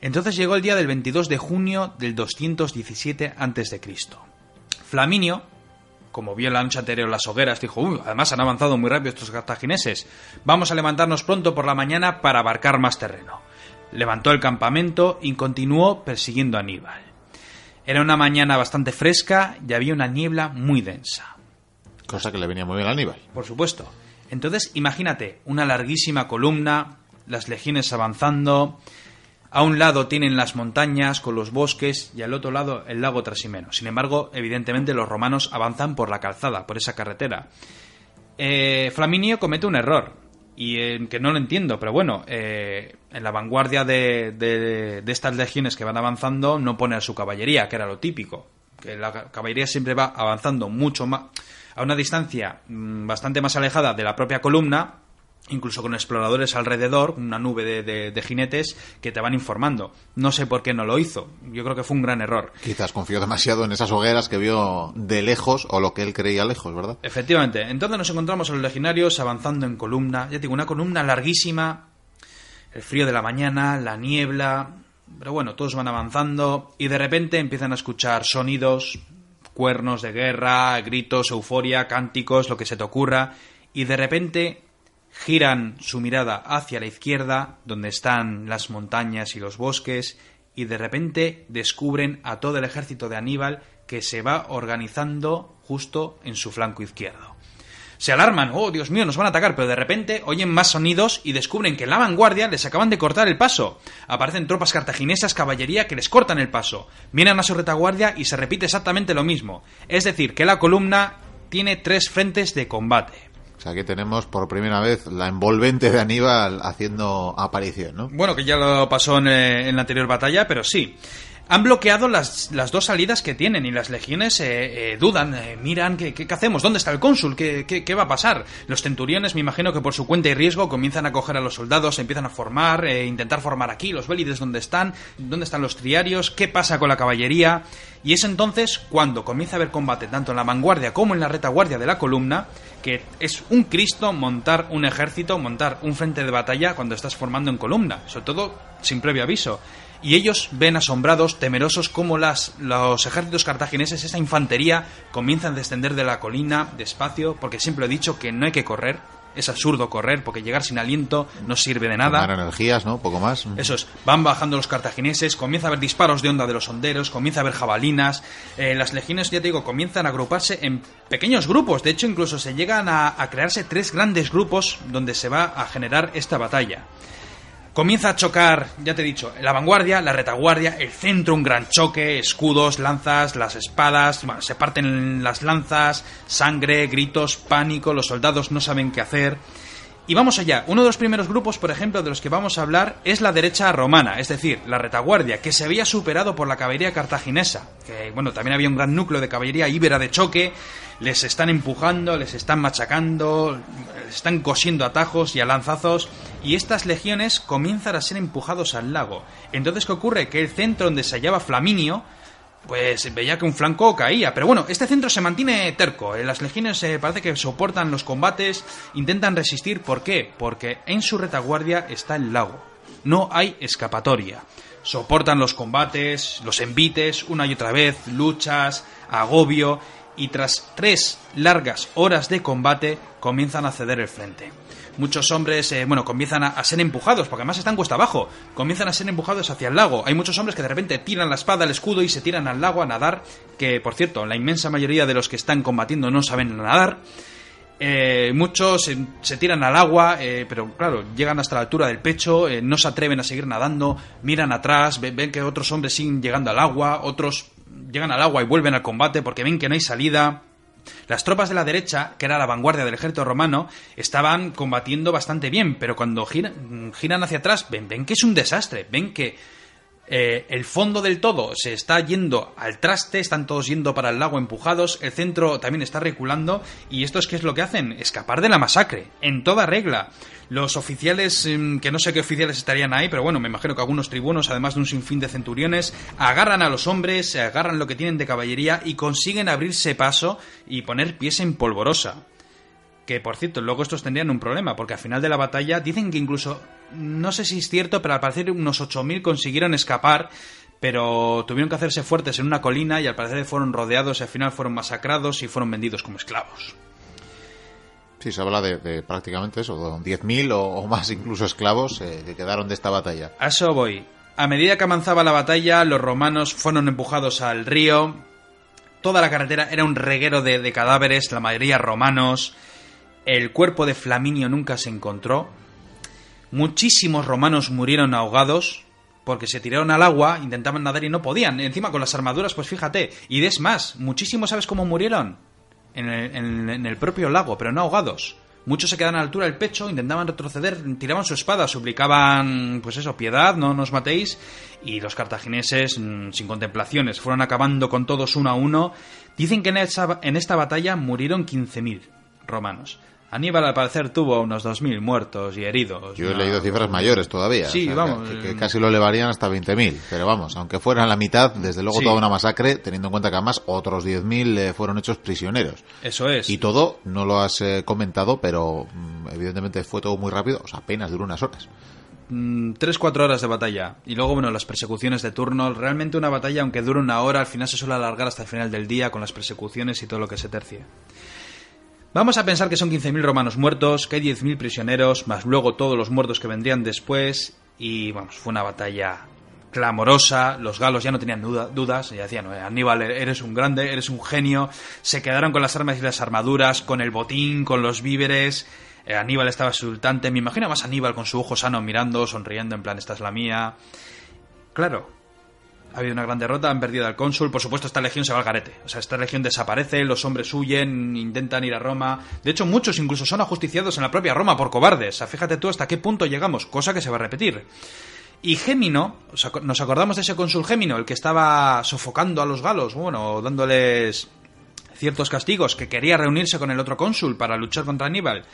Entonces llegó el día del 22 de junio del 217 a.C. Flaminio, como vio la noche anterior las hogueras, dijo, "Uy, además han avanzado muy rápido estos cartagineses. Vamos a levantarnos pronto por la mañana para abarcar más terreno. Levantó el campamento y continuó persiguiendo a Aníbal. Era una mañana bastante fresca y había una niebla muy densa. Cosa que le venía muy bien a Aníbal. Por supuesto. Entonces, imagínate, una larguísima columna, las legiones avanzando. A un lado tienen las montañas con los bosques y al otro lado el lago Trasimeno. Sin embargo, evidentemente los romanos avanzan por la calzada, por esa carretera. Eh, Flaminio comete un error. Y eh, que no lo entiendo, pero bueno, eh, en la vanguardia de, de- estas legiones que van avanzando no pone a su caballería, que era lo típico. Que la caballería siempre va avanzando mucho más, a una distancia mm, bastante más alejada de la propia columna, incluso con exploradores alrededor, una nube de, de- de jinetes que te van informando. No sé por qué no lo hizo. Yo creo que fue un gran error. Quizás confió demasiado en esas hogueras que vio de lejos o lo que él creía lejos, ¿verdad? Efectivamente, entonces nos encontramos a los legionarios avanzando en columna, ya digo, una columna larguísima, el frío de la mañana, la niebla, pero bueno, todos van avanzando y de repente empiezan a escuchar sonidos, cuernos de guerra, gritos, euforia, cánticos, lo que se te ocurra, y de repente giran su mirada hacia la izquierda, donde están las montañas y los bosques, y de repente descubren a todo el ejército de Aníbal que se va organizando justo en su flanco izquierdo. Se alarman, oh Dios mío, nos van a atacar, pero de repente oyen más sonidos y descubren que en la vanguardia les acaban de cortar el paso. Aparecen tropas cartaginesas, caballería que les cortan el paso. Vienen a su retaguardia y se repite exactamente lo mismo. Es decir, que la columna tiene tres frentes de combate. Que tenemos por primera vez la envolvente de Aníbal haciendo aparición, ¿no? Bueno, que ya lo pasó en, eh, en la anterior batalla, pero sí. Han bloqueado las, las dos salidas que tienen y las legiones eh, eh, dudan, eh, miran, ¿qué, ¿qué, hacemos? ¿Dónde está el cónsul? ¿Qué, ¿Qué, va a pasar? Los centuriones, me imagino que por su cuenta y riesgo comienzan a coger a los soldados, empiezan a formar, eh, intentar formar aquí, los bélides, ¿dónde están? ¿Dónde están los triarios? ¿Qué pasa con la caballería? Y es entonces cuando comienza a haber combate tanto en la vanguardia como en la retaguardia de la columna, que es un Cristo montar un ejército, montar un frente de batalla cuando estás formando en columna, sobre todo sin previo aviso y ellos ven asombrados, temerosos, como las, los ejércitos cartagineses, esa infantería, comienzan a descender de la colina despacio, porque siempre he dicho que no hay que correr. Es absurdo correr porque llegar sin aliento no sirve de nada. Tomar energías, ¿no? Poco más. Eso es. Van bajando los cartagineses, comienza a haber disparos de onda de los honderos, comienza a haber jabalinas. Eh, las legiones, ya te digo, comienzan a agruparse en pequeños grupos. De hecho, incluso se llegan a, a crearse tres grandes grupos donde se va a generar esta batalla. Comienza a chocar, ya te he dicho, la vanguardia, la retaguardia, el centro, un gran choque, escudos, lanzas, las espadas, bueno, se parten las lanzas, sangre, gritos, pánico, los soldados no saben qué hacer. Y vamos allá, uno de los primeros grupos, por ejemplo, de los que vamos a hablar es la derecha romana, es decir, la retaguardia, que se había superado por la caballería cartaginesa, que bueno, también había un gran núcleo de caballería íbera de choque, les están empujando, les están machacando, les están cosiendo atajos y a lanzazos, y estas legiones comienzan a ser empujados al lago. Entonces, ¿qué ocurre? Que el centro donde se hallaba Flaminio, pues veía que un flanco caía. Pero bueno, este centro se mantiene terco. Las legiones eh, parece que soportan los combates, intentan resistir. ¿Por qué? Porque en su retaguardia está el lago. No hay escapatoria. Soportan los combates, los envites, una y otra vez, luchas, agobio, y tras tres largas horas de combate comienzan a ceder el frente muchos hombres, eh, bueno, comienzan a, ser empujados, porque además están cuesta abajo, comienzan a ser empujados hacia el lago. Hay muchos hombres que de repente tiran la espada, el escudo y se tiran al lago a nadar, que por cierto, la inmensa mayoría de los que están combatiendo no saben nadar. Eh, muchos se, tiran al agua, eh, pero claro, llegan hasta la altura del pecho, eh, no se atreven a seguir nadando, miran atrás, ven que otros hombres siguen llegando al agua, otros llegan al agua y vuelven al combate porque ven que no hay salida. Las tropas de la derecha, que era la vanguardia del ejército romano, estaban combatiendo bastante bien, pero cuando giran, giran hacia atrás, ven, ven, que es un desastre, ven que eh, el fondo del todo se está yendo al traste, están todos yendo para el lago empujados, el centro también está reculando, y esto es que es lo que hacen, escapar de la masacre, en toda regla. Los oficiales, que no sé qué oficiales estarían ahí, pero bueno, me imagino que algunos tribunos, además de un sinfín de centuriones, agarran a los hombres, agarran lo que tienen de caballería y consiguen abrirse paso y poner pies en polvorosa. Que por cierto, luego estos tendrían un problema, porque al final de la batalla dicen que incluso, no sé si es cierto, pero al parecer unos 8.000 consiguieron escapar, pero tuvieron que hacerse fuertes en una colina y al parecer fueron rodeados y al final fueron masacrados y fueron vendidos como esclavos. Sí, se habla de, prácticamente eso, 10.000 o, o, más incluso esclavos eh, que quedaron de esta batalla. A eso voy. A medida que avanzaba la batalla, los romanos fueron empujados al río. Toda la carretera era un reguero de, de cadáveres, la mayoría romanos. El cuerpo de Flaminio nunca se encontró. Muchísimos romanos murieron ahogados porque se tiraron al agua, intentaban nadar y no podían. Encima con las armaduras, pues fíjate. Y es más, muchísimos, ¿sabes cómo murieron? En el, propio lago, pero no ahogados. Muchos se quedaban a la altura del pecho, intentaban retroceder, tiraban su espada, suplicaban, pues eso, piedad, no nos matéis. Y los cartagineses, mmm, sin contemplaciones, fueron acabando con todos uno a uno. Dicen que en, esa, en esta batalla murieron 15.000 romanos. Aníbal al parecer tuvo unos 2.000 muertos y heridos. Yo he leído cifras mayores todavía. Sí, o sea, vamos. Que, que, casi lo elevarían hasta 20.000. Pero vamos, aunque fueran la mitad, desde luego sí. toda una masacre, teniendo en cuenta que además otros 10.000 eh, fueron hechos prisioneros. Eso es. Y todo, no lo has eh, comentado, pero mm, evidentemente fue todo muy rápido, o sea, apenas duró unas horas. Mm, tres, cuatro horas de batalla. Y luego, bueno, las persecuciones de turno. Realmente una batalla, aunque dure una hora, al final se suele alargar hasta el final del día con las persecuciones y todo lo que se tercia. Vamos a pensar que son 15.000 romanos muertos, que hay 10.000 prisioneros, más luego todos los muertos que vendrían después, y vamos, fue una batalla clamorosa, los galos ya no tenían dudas, ya decían, Aníbal, eres un grande, eres un genio, se quedaron con las armas y las armaduras, con el botín, con los víveres, eh, Aníbal estaba exultante, me imagino más Aníbal con su ojo sano mirando, sonriendo, en plan, esta es la mía. Claro, ha habido una gran derrota, han perdido al cónsul, por supuesto esta legión se va al garete, o sea, esta legión desaparece, los hombres huyen, intentan ir a Roma, de hecho muchos incluso son ajusticiados en la propia Roma por cobardes, o sea, fíjate tú hasta qué punto llegamos, cosa que se va a repetir. Y Gémino, nos acordamos de ese cónsul Gémino, el que estaba sofocando a los galos, bueno, dándoles ciertos castigos, que quería reunirse con el otro cónsul para luchar contra Aníbal.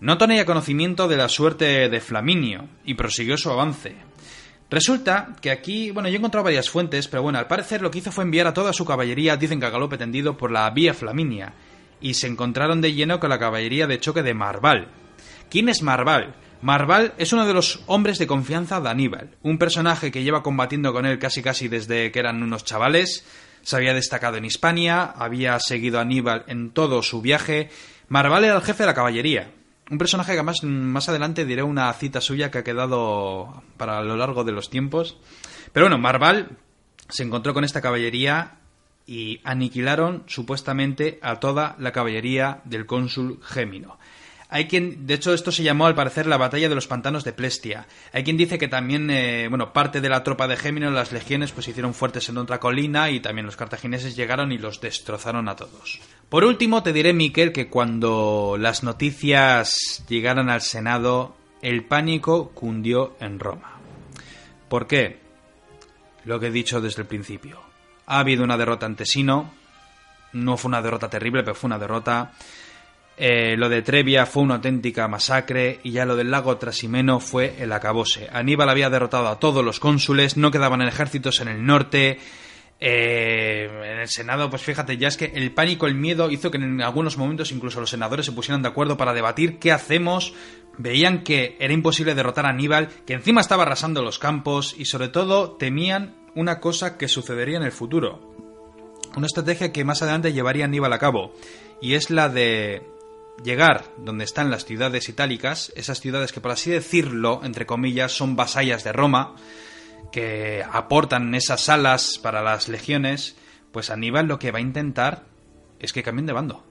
No tenía conocimiento de la suerte de Flaminio y prosiguió su avance. Resulta que aquí, bueno, yo he encontrado varias fuentes, pero bueno, al parecer lo que hizo fue enviar a toda su caballería, dicen que a galope tendido, por la vía Flaminia, y se encontraron de lleno con la caballería de choque de Marval. ¿Quién es Marval? Marval es uno de los hombres de confianza de Aníbal, un personaje que lleva combatiendo con él casi casi desde que eran unos chavales, se había destacado en Hispania, había seguido a Aníbal en todo su viaje. Marval era el jefe de la caballería, un personaje que más, más adelante diré una cita suya que ha quedado para lo largo de los tiempos. Pero bueno, Marval se encontró con esta caballería y aniquilaron supuestamente a toda la caballería del cónsul Gémino. Hay quien, de hecho, esto se llamó al parecer la batalla de los pantanos de Plestia. Hay quien dice que también, eh, bueno, parte de la tropa de Gémino, las legiones, pues hicieron fuertes en otra colina y también los cartagineses llegaron y los destrozaron a todos. Por último, te diré, Miquel, que cuando las noticias llegaron al Senado, el pánico cundió en Roma. ¿Por qué? Lo que he dicho desde el principio. Ha habido una derrota ante Sino. No fue una derrota terrible, pero fue una derrota. Eh, lo de Trevia fue una auténtica masacre y ya lo del lago Trasimeno fue el acabose. Aníbal había derrotado a todos los cónsules, no quedaban ejércitos en el norte. Eh, en el Senado, pues fíjate, ya es que el pánico, el miedo hizo que en algunos momentos incluso los senadores se pusieran de acuerdo para debatir qué hacemos. Veían que era imposible derrotar a Aníbal, que encima estaba arrasando los campos y sobre todo temían una cosa que sucedería en el futuro. Una estrategia que más adelante llevaría Aníbal a cabo y es la de llegar donde están las ciudades itálicas, esas ciudades que por así decirlo, entre comillas, son vasallas de Roma, que aportan esas alas para las legiones, pues Aníbal lo que va a intentar es que cambien de bando.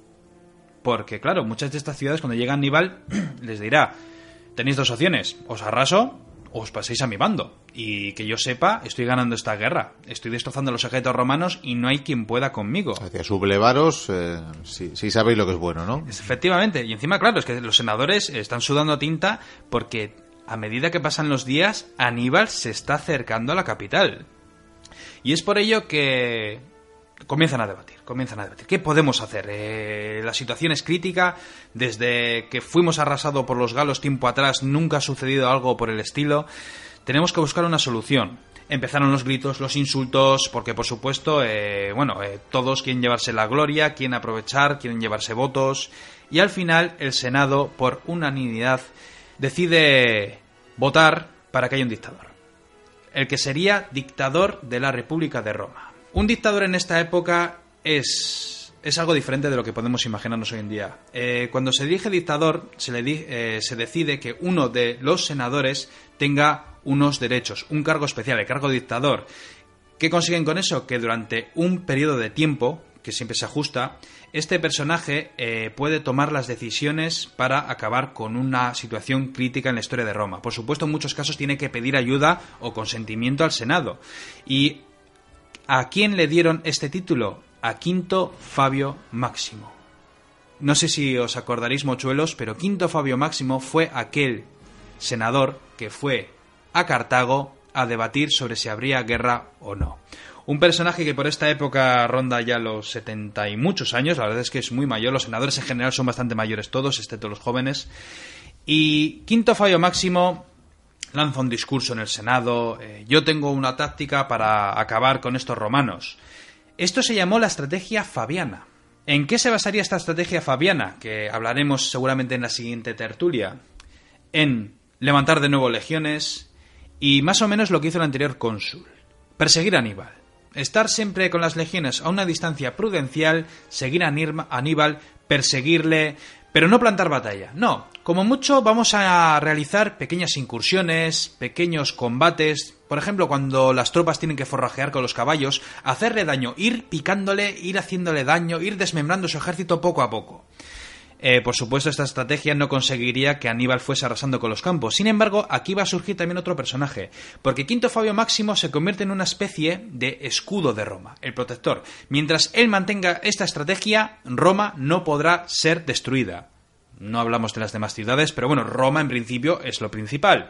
Porque claro, muchas de estas ciudades cuando llega Aníbal <clears throat> les dirá, tenéis dos opciones, os arraso os paséis a mi bando. Y que yo sepa, estoy ganando esta guerra. Estoy destrozando los ejércitos romanos y no hay quien pueda conmigo. Hacia sublevaros, eh, sí, sabéis lo que es bueno, ¿no? Efectivamente. Y encima, claro, es que los senadores están sudando tinta porque a medida que pasan los días, Aníbal se está acercando a la capital. Y es por ello que comienzan a debatir, comienzan a debatir. ¿Qué podemos hacer? Eh, la situación es crítica. Desde que fuimos arrasados por los galos tiempo atrás, nunca ha sucedido algo por el estilo. Tenemos que buscar una solución. Empezaron los gritos, los insultos, porque por supuesto, eh, bueno, eh, todos quieren llevarse la gloria, quieren aprovechar, quieren llevarse votos. Y al final, el Senado, por unanimidad, decide votar para que haya un dictador. El que sería dictador de la República de Roma. Un dictador en esta época es, es algo diferente de lo que podemos imaginarnos hoy en día. Eh, cuando se dirige dictador, se, le eh, se decide que uno de los senadores tenga unos derechos, un cargo especial, el cargo de dictador. ¿Qué consiguen con eso? Que durante un periodo de tiempo, que siempre se ajusta, este personaje eh, puede tomar las decisiones para acabar con una situación crítica en la historia de Roma. Por supuesto, en muchos casos tiene que pedir ayuda o consentimiento al Senado. Y ¿A quién le dieron este título? A Quinto Fabio Máximo. No sé si os acordaréis, mochuelos, pero Quinto Fabio Máximo fue aquel senador que fue a Cartago a debatir sobre si habría guerra o no. Un personaje que por esta época ronda ya los 70 y muchos años, la verdad es que es muy mayor, los senadores en general son bastante mayores todos, excepto los jóvenes. Y Quinto Fabio Máximo lanza un discurso en el Senado, eh, yo tengo una táctica para acabar con estos romanos. Esto se llamó la estrategia fabiana. ¿En qué se basaría esta estrategia fabiana? Que hablaremos seguramente en la siguiente tertulia. En levantar de nuevo legiones y más o menos lo que hizo el anterior cónsul. Perseguir a Aníbal. Estar siempre con las legiones a una distancia prudencial, seguir a Aníbal, perseguirle, Pero no plantar batalla, no. Como mucho vamos a realizar pequeñas incursiones, pequeños combates, por ejemplo, cuando las tropas tienen que forrajear con los caballos, hacerle daño, ir picándole, ir haciéndole daño, ir desmembrando su ejército poco a poco. Eh, por supuesto, esta estrategia no conseguiría que Aníbal fuese arrasando con los campos. Sin embargo, aquí va a surgir también otro personaje, porque Quinto Fabio Máximo se convierte en una especie de escudo de Roma, el protector. Mientras él mantenga esta estrategia, Roma no podrá ser destruida. No hablamos de las demás ciudades, pero bueno, Roma en principio es lo principal.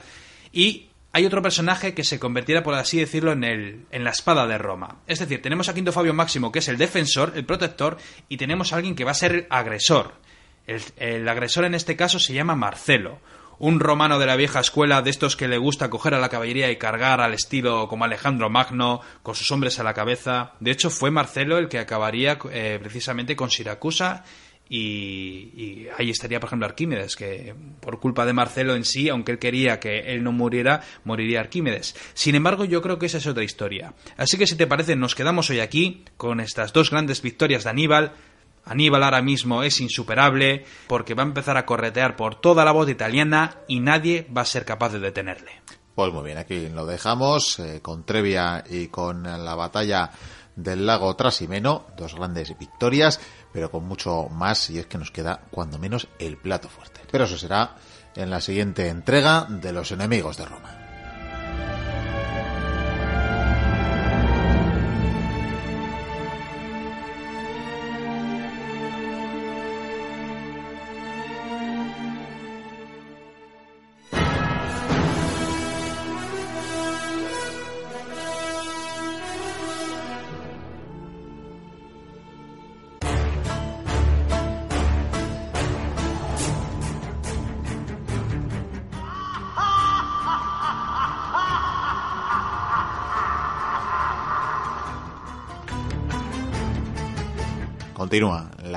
Y hay otro personaje que se convertirá, por así decirlo, en, el, en la espada de Roma. Es decir, tenemos a Quinto Fabio Máximo, que es el defensor, el protector, y tenemos a alguien que va a ser el agresor. El, agresor en este caso se llama Marcelo, un romano de la vieja escuela, de estos que le gusta coger a la caballería y cargar al estilo como Alejandro Magno, con sus hombres a la cabeza. De hecho, fue Marcelo el que acabaría eh, precisamente con Siracusa y, y, ahí estaría, por ejemplo, Arquímedes, que por culpa de Marcelo en sí, aunque él quería que él no muriera, moriría Arquímedes. Sin embargo, yo creo que esa es otra historia. Así que si te parece, nos quedamos hoy aquí con estas dos grandes victorias de Aníbal, Aníbal ahora mismo es insuperable porque va a empezar a corretear por toda la voz italiana y nadie va a ser capaz de detenerle. Pues muy bien, aquí lo dejamos eh, con Trevia y con la batalla del lago Trasimeno, dos grandes victorias, pero con mucho más y es que nos queda cuando menos el plato fuerte. Pero eso será en la siguiente entrega de los enemigos de Roma.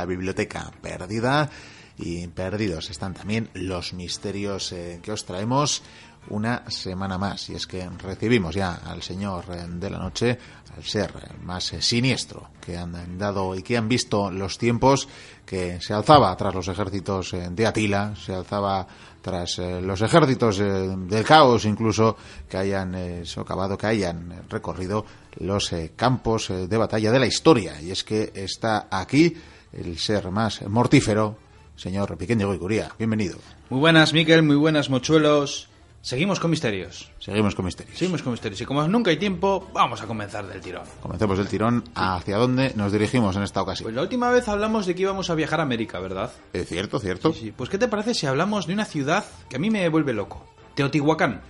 Biblioteca perdida y perdidos están también los misterios eh, que os traemos una semana más. Y es que recibimos ya al Señor eh, de la Noche, al ser más eh, siniestro que han dado y que han visto los tiempos, que se alzaba tras los ejércitos de Atila, se alzaba tras los ejércitos del caos incluso que hayan socavado, que hayan recorrido los eh, campos eh, de batalla de la historia. Y es que está aquí el ser más mortífero, señor Piquén de Curía. Bienvenido. Muy buenas, Miquel, muy buenas, mochuelos. Seguimos con misterios. Seguimos con misterios. Seguimos con misterios. Y como nunca hay tiempo, vamos a comenzar del tirón. Comencemos del tirón. ¿Hacia dónde nos dirigimos en esta ocasión? Pues la última vez hablamos de que íbamos a viajar a América, ¿verdad? Es cierto, cierto. Sí, sí. Pues ¿qué te parece si hablamos de una ciudad que a mí me vuelve loco? Teotihuacán.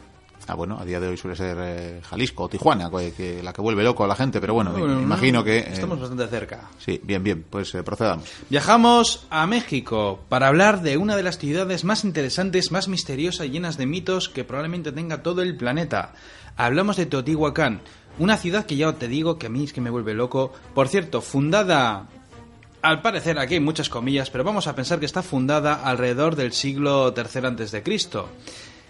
Ah, bueno, a día de hoy suele ser eh, Jalisco o Tijuana, que, la que vuelve loco a la gente, pero bueno, me, imagino que... Eh, estamos bastante cerca. Sí, bien, bien, pues eh, procedamos. Viajamos a México para hablar de una de las ciudades más interesantes, más misteriosas y llenas de mitos que probablemente tenga todo el planeta. Hablamos de Teotihuacán, una ciudad que ya te digo que a mí es que me vuelve loco. Por cierto, fundada al parecer, aquí hay muchas comillas, pero vamos a pensar que está fundada alrededor del siglo III antes de Cristo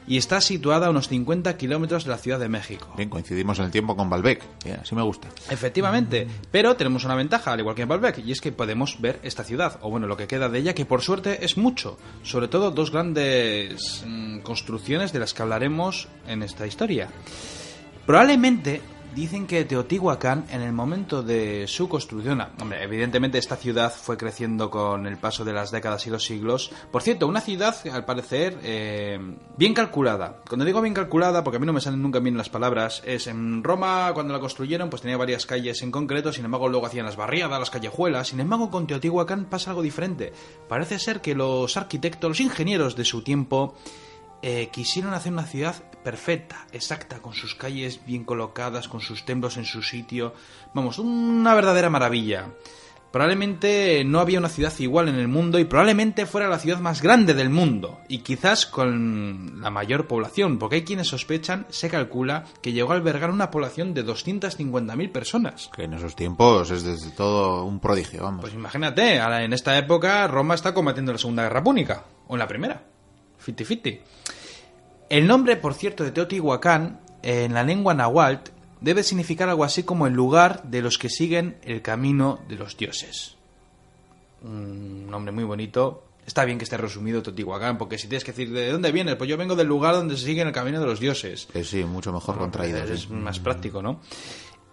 y está situada a unos 50 kilómetros de la Ciudad de México. Bien, coincidimos en el tiempo con Balbec, así me gusta. Efectivamente, pero tenemos una ventaja, al igual que en Balbec, y es que podemos ver esta ciudad, o bueno, lo que queda de ella, que por suerte es mucho. Sobre todo dos grandes mm, construcciones de las que hablaremos en esta historia. Probablemente Dicen que Teotihuacán, en el momento de su construcción, hombre, evidentemente esta ciudad fue creciendo con el paso de las décadas y los siglos. Por cierto, una ciudad, al parecer, eh, bien calculada. Cuando digo bien calculada, porque a mí no me salen nunca bien las palabras, es en Roma, cuando la construyeron, pues tenía varias calles en concreto, sin embargo luego hacían las barriadas, las callejuelas. Sin embargo, con Teotihuacán pasa algo diferente. Parece ser que los arquitectos, los ingenieros de su tiempo, eh, quisieron hacer una ciudad perfecta, exacta, con sus calles bien colocadas, con sus templos en su sitio. Vamos, una verdadera maravilla. Probablemente no había una ciudad igual en el mundo y probablemente fuera la ciudad más grande del mundo y quizás con la mayor población, porque hay quienes sospechan, se calcula, que llegó a albergar una población de 250.000 personas. Que en esos tiempos es desde todo un prodigio, vamos. Pues imagínate, en esta época Roma está combatiendo la Segunda Guerra Púnica, o en la Primera. Fiti fiti. El nombre, por cierto, de Teotihuacán, en la lengua nahuatl, debe significar algo así como el lugar de los que siguen el camino de los dioses. Un nombre muy bonito, Está bien que esté resumido Teotihuacán, porque si tienes que decir de dónde vienes, pues yo vengo del lugar donde se sigue el camino de los dioses. Eh, sí, mucho mejor contraído. Es sí. más práctico, ¿no?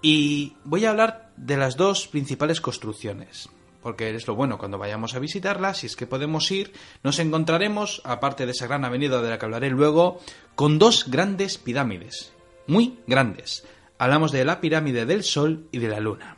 Y voy a hablar de las dos principales construcciones, porque es lo bueno cuando vayamos a visitarlas, si es que podemos ir, nos encontraremos, aparte de esa gran avenida de la que hablaré luego, con dos grandes pirámides, muy grandes. Hablamos de la pirámide del Sol y de la Luna.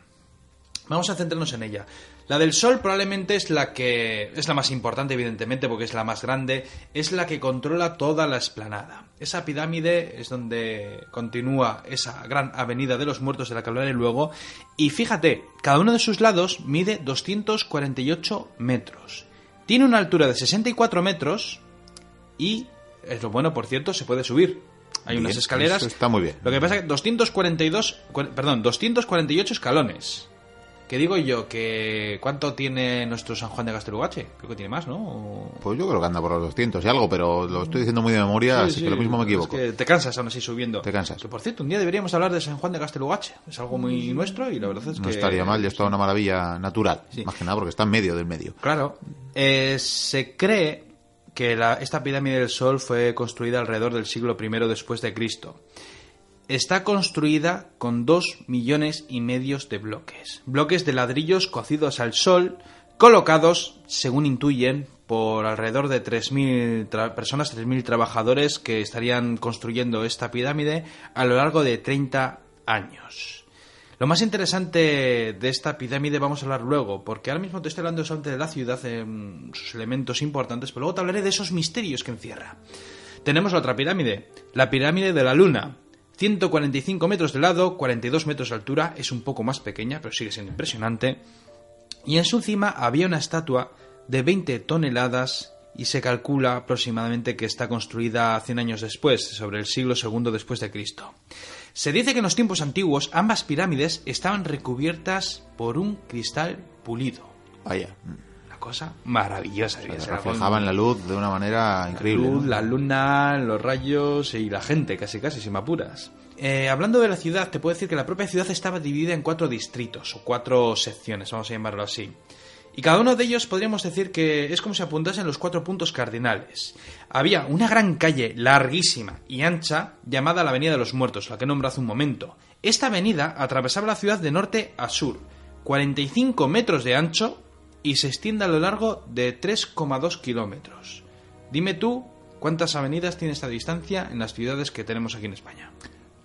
Vamos a centrarnos en ella. La del Sol probablemente es la que es la más importante, evidentemente, porque es la más grande, es la que controla toda la esplanada. Esa pirámide es donde continúa esa gran avenida de los muertos de la que hablaré luego. Y fíjate, cada uno de sus lados mide 248 metros. Tiene una altura de 64 metros y, es lo bueno, por cierto, se puede subir. Hay Bien, unas escaleras. eso está muy bien. Lo que pasa es que 242, cu- perdón, 248 escalones. ¿Qué digo yo? que ¿Cuánto tiene nuestro San Juan de Castelugache? Creo que tiene más, ¿no? O- Pues yo creo que anda por los 200 y algo, pero lo estoy diciendo muy de memoria, Sí, así sí, que lo mismo me equivoco. Es que te cansas aún así subiendo. Te cansas. Que por cierto, un día deberíamos hablar de San Juan de Castelugache. Es algo muy nuestro y la verdad es No que... estaría mal, ya es toda una maravilla natural, Sí. más que nada porque está en medio del medio. Claro. Eh, se cree que la- esta pirámide del Sol fue construida alrededor del siglo I después de Cristo. Está construida con dos millones y medios de bloques. Bloques de ladrillos cocidos al sol, colocados, según intuyen, por alrededor de 3.000 tra- personas, 3.000 trabajadores que estarían construyendo esta pirámide a lo largo de 30 años. Lo más interesante de esta pirámide vamos a hablar luego, porque ahora mismo te estoy hablando solamente de la ciudad, en sus elementos importantes, pero luego te hablaré de esos misterios que encierra. Tenemos otra pirámide, la pirámide de la Luna. 145 metros de lado, 42 metros de altura, es un poco más pequeña, pero sigue siendo impresionante. Y en su cima había una estatua de 20 toneladas y se calcula aproximadamente que está construida 100 años después, sobre el siglo II después de Cristo. Se dice que en los tiempos antiguos ambas pirámides estaban recubiertas por un cristal pulido. Vaya, cosa maravillosa. debía se ser algo reflejaban la luz de una manera la increíble. luz, ¿no? la luna, los rayos y la gente, casi casi, si me apuras. Eh, hablando de la ciudad, te puedo decir que la propia ciudad estaba dividida en cuatro distritos, o cuatro secciones, vamos a llamarlo así. Y cada uno de ellos podríamos decir que es como si apuntasen los cuatro puntos cardinales. Había una gran calle larguísima y ancha llamada la Avenida de los Muertos, la que nombré hace un momento. Esta avenida atravesaba la ciudad de norte a sur, 45 metros de ancho y se extiende a lo largo de 3,2 kilómetros. Dime tú cuántas avenidas tiene esta distancia en las ciudades que tenemos aquí en España.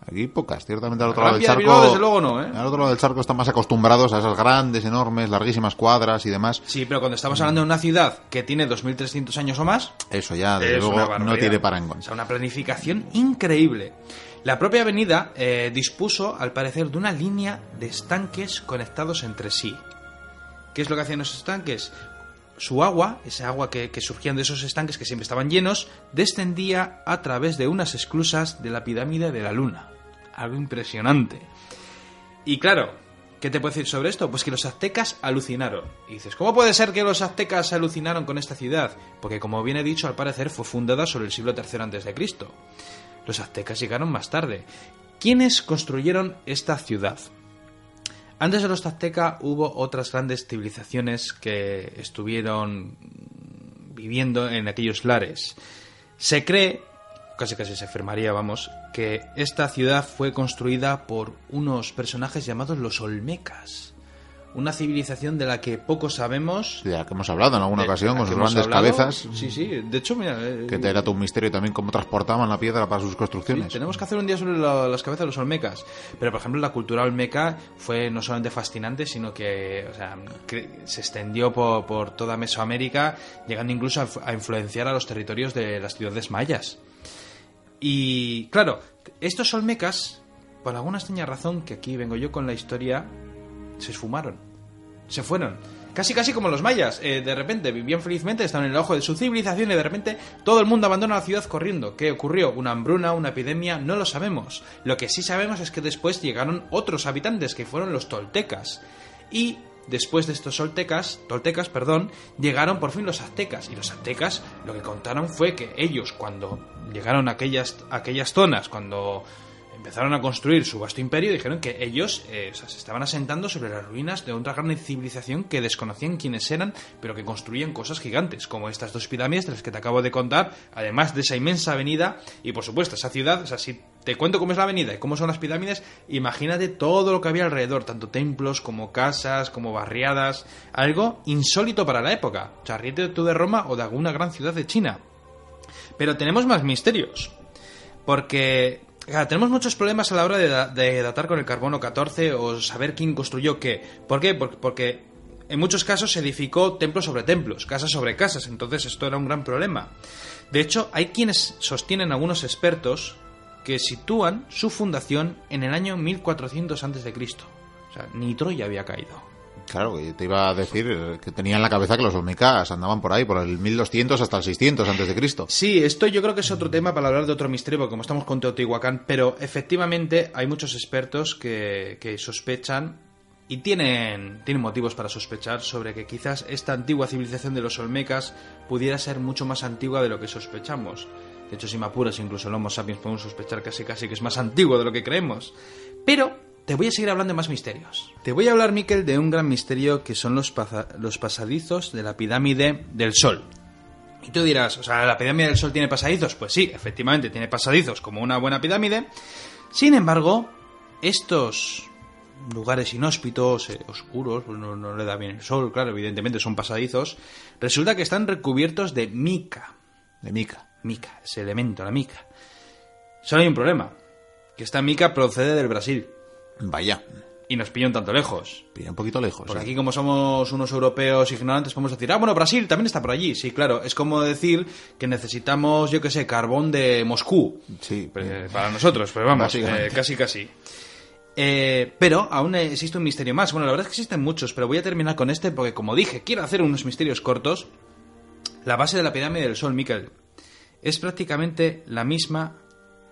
Aquí pocas, ciertamente al otro lado del charco. Bilbao, desde luego no, ¿eh? Al otro lado del charco están más acostumbrados a esas grandes, enormes, larguísimas cuadras y demás. Sí, pero cuando estamos hablando de una ciudad que tiene 2.300 años o más, Eso ya, desde luego, no tiene parangón. O sea, una planificación increíble. La propia avenida eh, dispuso, al parecer, de una línea de estanques conectados entre sí. ¿Qué es lo que hacían esos estanques? Su agua, esa agua que, que surgían de esos estanques que siempre estaban llenos, descendía a través de unas esclusas de la pirámide de la luna. Algo impresionante. Y claro, ¿qué te puedo decir sobre esto? Pues que los aztecas alucinaron. Y dices, ¿cómo puede ser que los aztecas alucinaron con esta ciudad? Porque como bien he dicho, al parecer fue fundada sobre el siglo III Cristo. Los aztecas llegaron más tarde. ¿Quiénes construyeron esta ciudad? Antes de los aztecas hubo otras grandes civilizaciones que estuvieron viviendo en aquellos lares. Se cree, casi casi se afirmaría, vamos, que esta ciudad fue construida por unos personajes llamados los Olmecas. Una civilización de la que poco sabemos. De la que hemos hablado en alguna de ocasión con sus grandes hablado. cabezas. Sí, sí. De hecho, mira. eh, Que te era todo un misterio también cómo transportaban la piedra para sus Sí, construcciones. tenemos que hacer un día sobre la- las cabezas de los olmecas. Pero, por ejemplo, la cultura olmeca fue no solamente fascinante, sino que o sea, se extendió por, por toda Mesoamérica, llegando incluso a, a influenciar a los territorios de las ciudades mayas. Y, claro, estos olmecas, por alguna extraña razón, que aquí vengo yo con la historia, se esfumaron. Se fueron. Casi, casi como los mayas. Eh, de repente vivían felizmente, estaban en el ojo de su civilización y de repente todo el mundo abandona la ciudad corriendo. ¿Qué ocurrió? ¿Una hambruna? ¿Una epidemia? No lo sabemos. Lo que sí sabemos es que después llegaron otros habitantes, que fueron los toltecas. Y después de estos toltecas, toltecas, perdón, llegaron por fin los aztecas. Y los aztecas lo que contaron fue que ellos, cuando llegaron a aquellas, a aquellas zonas, cuando empezaron a construir su vasto imperio y dijeron que ellos eh, se estaban asentando sobre las ruinas de otra gran civilización que desconocían quiénes eran, pero que construían cosas gigantes, como estas dos pirámides de las que te acabo de contar, además de esa inmensa avenida y por supuesto esa ciudad, o sea, si te cuento cómo es la avenida y cómo son las pirámides, imagínate todo lo que había alrededor, tanto templos como casas, como barriadas, algo insólito para la época. O sea, tú de Roma o de alguna gran ciudad de China. Pero tenemos más misterios. Porque tenemos muchos problemas a la hora de datar con el carbono 14 o saber quién construyó qué. ¿Por qué? Porque, porque en muchos casos se edificó templos sobre templos, casas sobre casas, entonces esto era un gran problema. De hecho, hay quienes sostienen algunos expertos que sitúan su fundación en el año 1400 a.C. O sea, ni Troya había caído. Claro, te iba a decir que tenía en la cabeza que los olmecas andaban por ahí, por el 1200 hasta el 600 antes de Cristo. Sí, esto yo creo que es otro tema para hablar de otro misterio, porque como estamos con Teotihuacán, pero efectivamente hay muchos expertos que, que sospechan y tienen, tienen motivos para sospechar sobre que quizás esta antigua civilización de los Olmecas pudiera ser mucho más antigua de lo que sospechamos. De hecho, si me incluso el Homo sapiens podemos sospechar casi casi que es más antiguo de lo que creemos. Pero te voy a seguir hablando de más misterios. Te voy a hablar, Miquel, de un gran misterio que son los, los pasadizos de la pirámide del Sol. Y tú dirás, o sea, ¿la pirámide del Sol tiene pasadizos? Pues sí, efectivamente, tiene pasadizos como una buena pirámide. Sin embargo, estos lugares inhóspitos, eh, oscuros, no, no le da bien el sol, claro, evidentemente son pasadizos, resulta que están recubiertos de mica. De Mica. Mica, ese elemento, la mica. Solo hay un problema, que esta mica procede del Brasil Vaya, y nos pilla un tanto lejos. pilla un poquito lejos. Porque ¿eh? aquí como somos unos europeos ignorantes podemos decir, ah, bueno, Brasil también está por allí. Sí, claro, es como decir que necesitamos, yo qué sé, carbón de Moscú. Sí, Eh, para nosotros, pues vamos, eh, casi casi. Eh, pero aún existe un misterio más. Bueno, la verdad es que existen muchos, pero voy a terminar con este porque, como dije, quiero hacer unos misterios cortos. La base de la pirámide del Sol, Miquel, es prácticamente la misma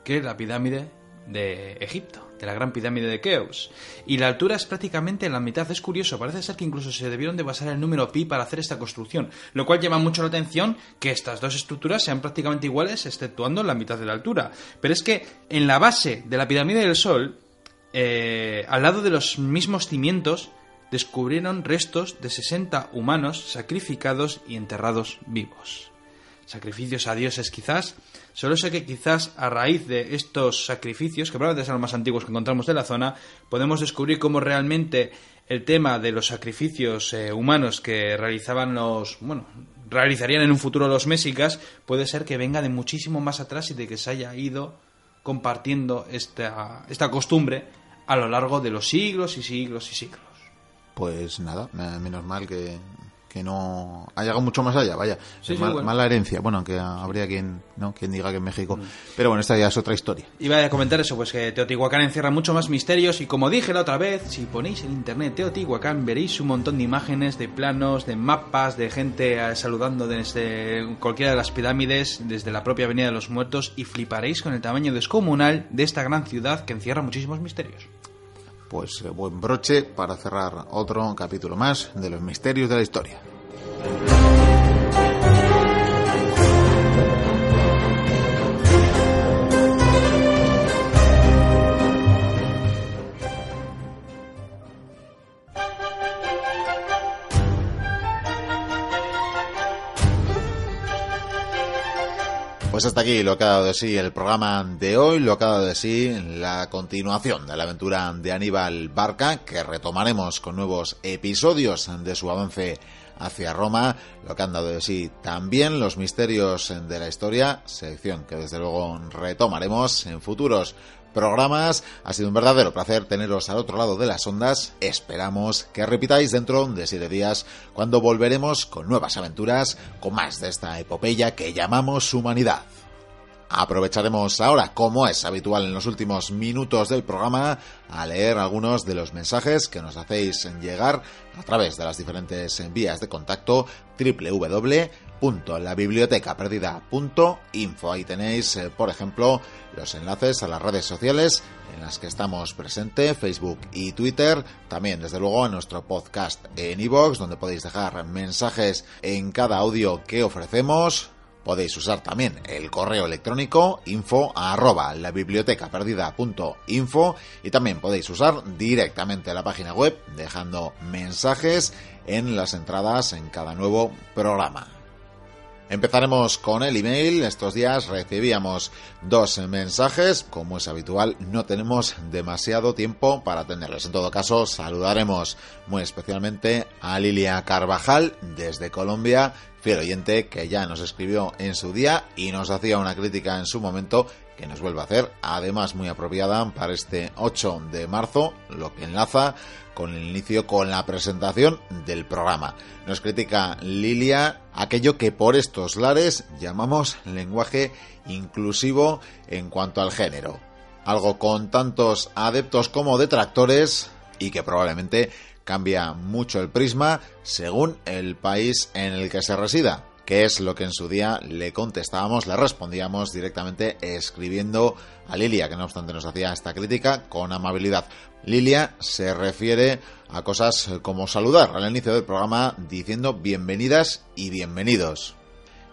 que la pirámide de Egipto, de la gran pirámide de Keops. Y la altura es prácticamente la mitad. Es curioso, parece ser que incluso se debieron de basar el número pi para hacer esta construcción, lo cual llama mucho la atención que estas dos estructuras sean prácticamente iguales, exceptuando la mitad de la altura. Pero es que en la base de la pirámide del Sol, eh, al lado de los mismos cimientos, descubrieron restos de 60 humanos sacrificados y enterrados vivos sacrificios a dioses quizás. Solo sé que quizás a raíz de estos sacrificios, que probablemente sean los más antiguos que encontramos de la zona, podemos descubrir cómo realmente el tema de los sacrificios eh, humanos que realizaban los, bueno, realizarían en un futuro los mexicas, puede ser que venga de muchísimo más atrás y de que se haya ido compartiendo esta, esta costumbre a lo largo de los siglos y siglos y siglos. Pues nada, me- menos mal que, que no ha llegado mucho más allá, vaya. Sí, Es sí, mal- bueno. Mala herencia, bueno, aunque habría quien, ¿no? quien diga que en México. Pero bueno, esta ya es otra historia. Iba a comentar eso, pues que Teotihuacán encierra mucho más misterios y como dije la otra vez, si ponéis en internet Teotihuacán veréis un montón de imágenes, de planos, de mapas, de gente eh, saludando desde cualquiera de las pirámides, desde la propia Avenida de los Muertos y fliparéis con el tamaño descomunal de esta gran ciudad que encierra muchísimos misterios. Pues eh, buen broche para cerrar otro capítulo más de los misterios de la historia. Pues hasta aquí lo que ha dado de sí el programa de hoy, lo que ha dado de sí la continuación de la aventura de Aníbal Barca, que retomaremos con nuevos episodios de su avance hacia Roma, lo que han dado de sí también los misterios de la historia, sección que desde luego retomaremos en futuros programas. Ha sido un verdadero placer teneros al otro lado de las ondas. Esperamos que repitáis dentro de siete días cuando volveremos con nuevas aventuras, con más de esta epopeya que llamamos humanidad. Aprovecharemos ahora, como es habitual en los últimos minutos del programa, a leer algunos de los mensajes que nos hacéis llegar a través de las diferentes vías de contacto www.labibliotecaperdida.info. Ahí tenéis, eh, por ejemplo, los enlaces a las redes sociales en las que estamos presentes, Facebook y Twitter. También, desde luego, a nuestro podcast en iVoox, donde podéis dejar mensajes en cada audio que ofrecemos. Podéis usar también el correo electrónico info arroba la biblioteca perdida.info y también podéis usar directamente la página web dejando mensajes en las entradas en cada nuevo programa. Empezaremos con el email. Estos días recibíamos dos mensajes. Como es habitual, no tenemos demasiado tiempo para atenderles. En todo caso, saludaremos muy especialmente a Lilia Carvajal desde Colombia, fiel oyente que ya nos escribió en su día y nos hacía una crítica en su momento que nos vuelve a hacer, además muy apropiada para este 8 de marzo, lo que enlaza con el inicio, con la presentación del programa. Nos critica Lilia aquello que por estos lares llamamos lenguaje inclusivo en cuanto al género. Algo con tantos adeptos como detractores y que probablemente cambia mucho el prisma según el país en el que se resida que es lo que en su día le contestábamos, le respondíamos directamente escribiendo a Lilia, que no obstante nos hacía esta crítica con amabilidad. Lilia se refiere a cosas como saludar al inicio del programa diciendo bienvenidas y bienvenidos.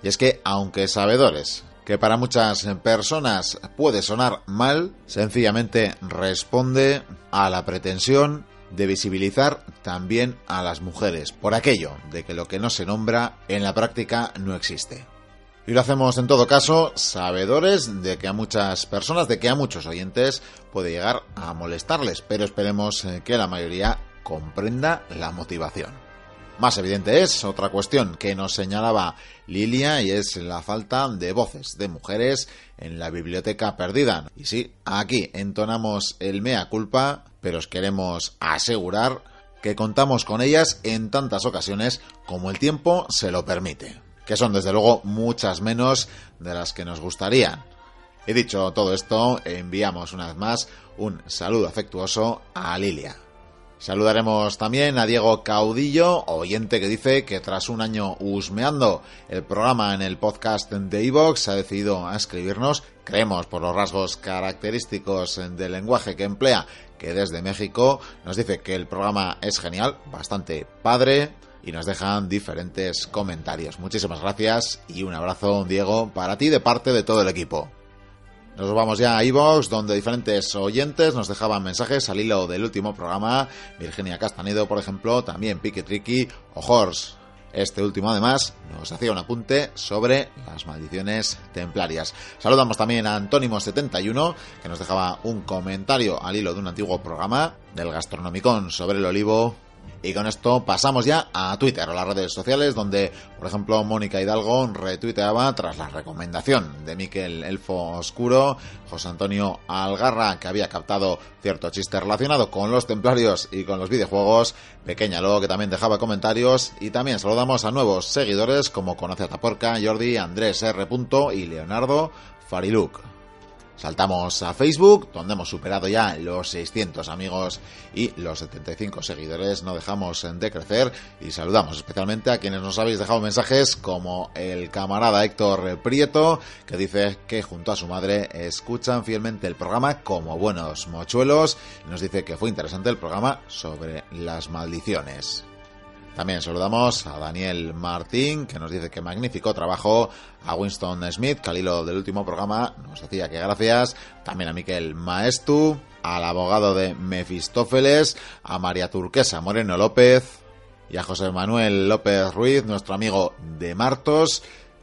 Y es que, aunque sabedores que para muchas personas puede sonar mal, sencillamente responde a la pretensión de visibilizar también a las mujeres, por aquello de que lo que no se nombra en la práctica no existe. Y lo hacemos en todo caso sabedores de que a muchas personas, de que a muchos oyentes puede llegar a molestarles, pero esperemos eh, que la mayoría comprenda la motivación. Más evidente es otra cuestión que nos señalaba Lilia y es la falta de voces de mujeres en la biblioteca perdida. Y sí, aquí entonamos el mea culpa, pero os queremos asegurar que contamos con ellas en tantas ocasiones como el tiempo se lo permite que son desde luego muchas menos de las que nos gustarían. He dicho todo esto, enviamos una vez más un saludo afectuoso a Lilia. Saludaremos también a Diego Caudillo, oyente que dice que tras un año husmeando el programa en el podcast de Evox ha decidido a escribirnos, creemos por los rasgos característicos del lenguaje que emplea, que desde México nos dice que el programa es genial, bastante padre, y nos dejan diferentes comentarios. Muchísimas gracias y un abrazo, Diego, para ti de parte de todo el equipo. Nos vamos ya a iVoox, donde diferentes oyentes nos dejaban mensajes al hilo del último programa. Virginia Castanedo, por ejemplo, también Pique Tricky o Horse. Este último, además, nos hacía un apunte sobre las maldiciones templarias. Saludamos también a Antónimo71, que nos dejaba un comentario al hilo de un antiguo programa del Gastronomicón sobre el olivo y con esto pasamos ya a Twitter, o las redes sociales, donde, por ejemplo, Mónica Hidalgo retuiteaba tras la recomendación de Miquel Elfo Oscuro, José Antonio Algarra, que había captado cierto chiste relacionado con los templarios y con los videojuegos, Pequeña Lo, que también dejaba comentarios, y también saludamos a nuevos seguidores como Conoce a Taporca, Jordi, Andrés R. y Leonardo Fariluk. Saltamos a Facebook, donde hemos superado ya los 600 amigos y los 75 seguidores. No dejamos de crecer y saludamos especialmente a quienes nos habéis dejado mensajes como el camarada Héctor Prieto, que dice que junto a su madre escuchan fielmente el programa como buenos mochuelos nos dice que fue interesante el programa sobre las maldiciones. También saludamos a Daniel Martín, que nos dice que magnífico trabajo, a Winston Smith, que al hilo del último programa nos decía que gracias, también a Miquel Maestu, al abogado de Mefistófeles, a María Turquesa Moreno López y a José Manuel López Ruiz, nuestro amigo de Martos,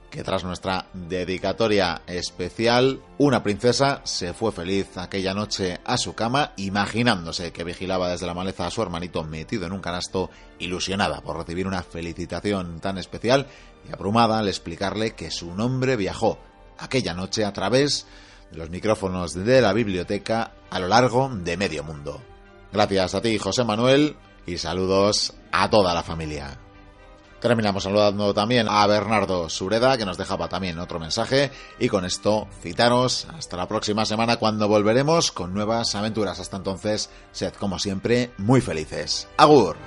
que tras nuestra dedicatoria especial, una princesa se fue feliz aquella noche a su cama, imaginándose que vigilaba desde la maleza a su hermanito metido en un canasto, ilusionada por recibir una felicitación tan especial y abrumada al explicarle que su nombre viajó aquella noche a través de los micrófonos de la biblioteca a lo largo de medio mundo. Gracias a ti, José Manuel, y saludos a toda la familia. Terminamos saludando también a Bernardo Sureda, que nos dejaba también otro mensaje. Y con esto, citaros hasta la próxima semana cuando volveremos con nuevas aventuras. Hasta entonces, sed como siempre muy felices. ¡Agur!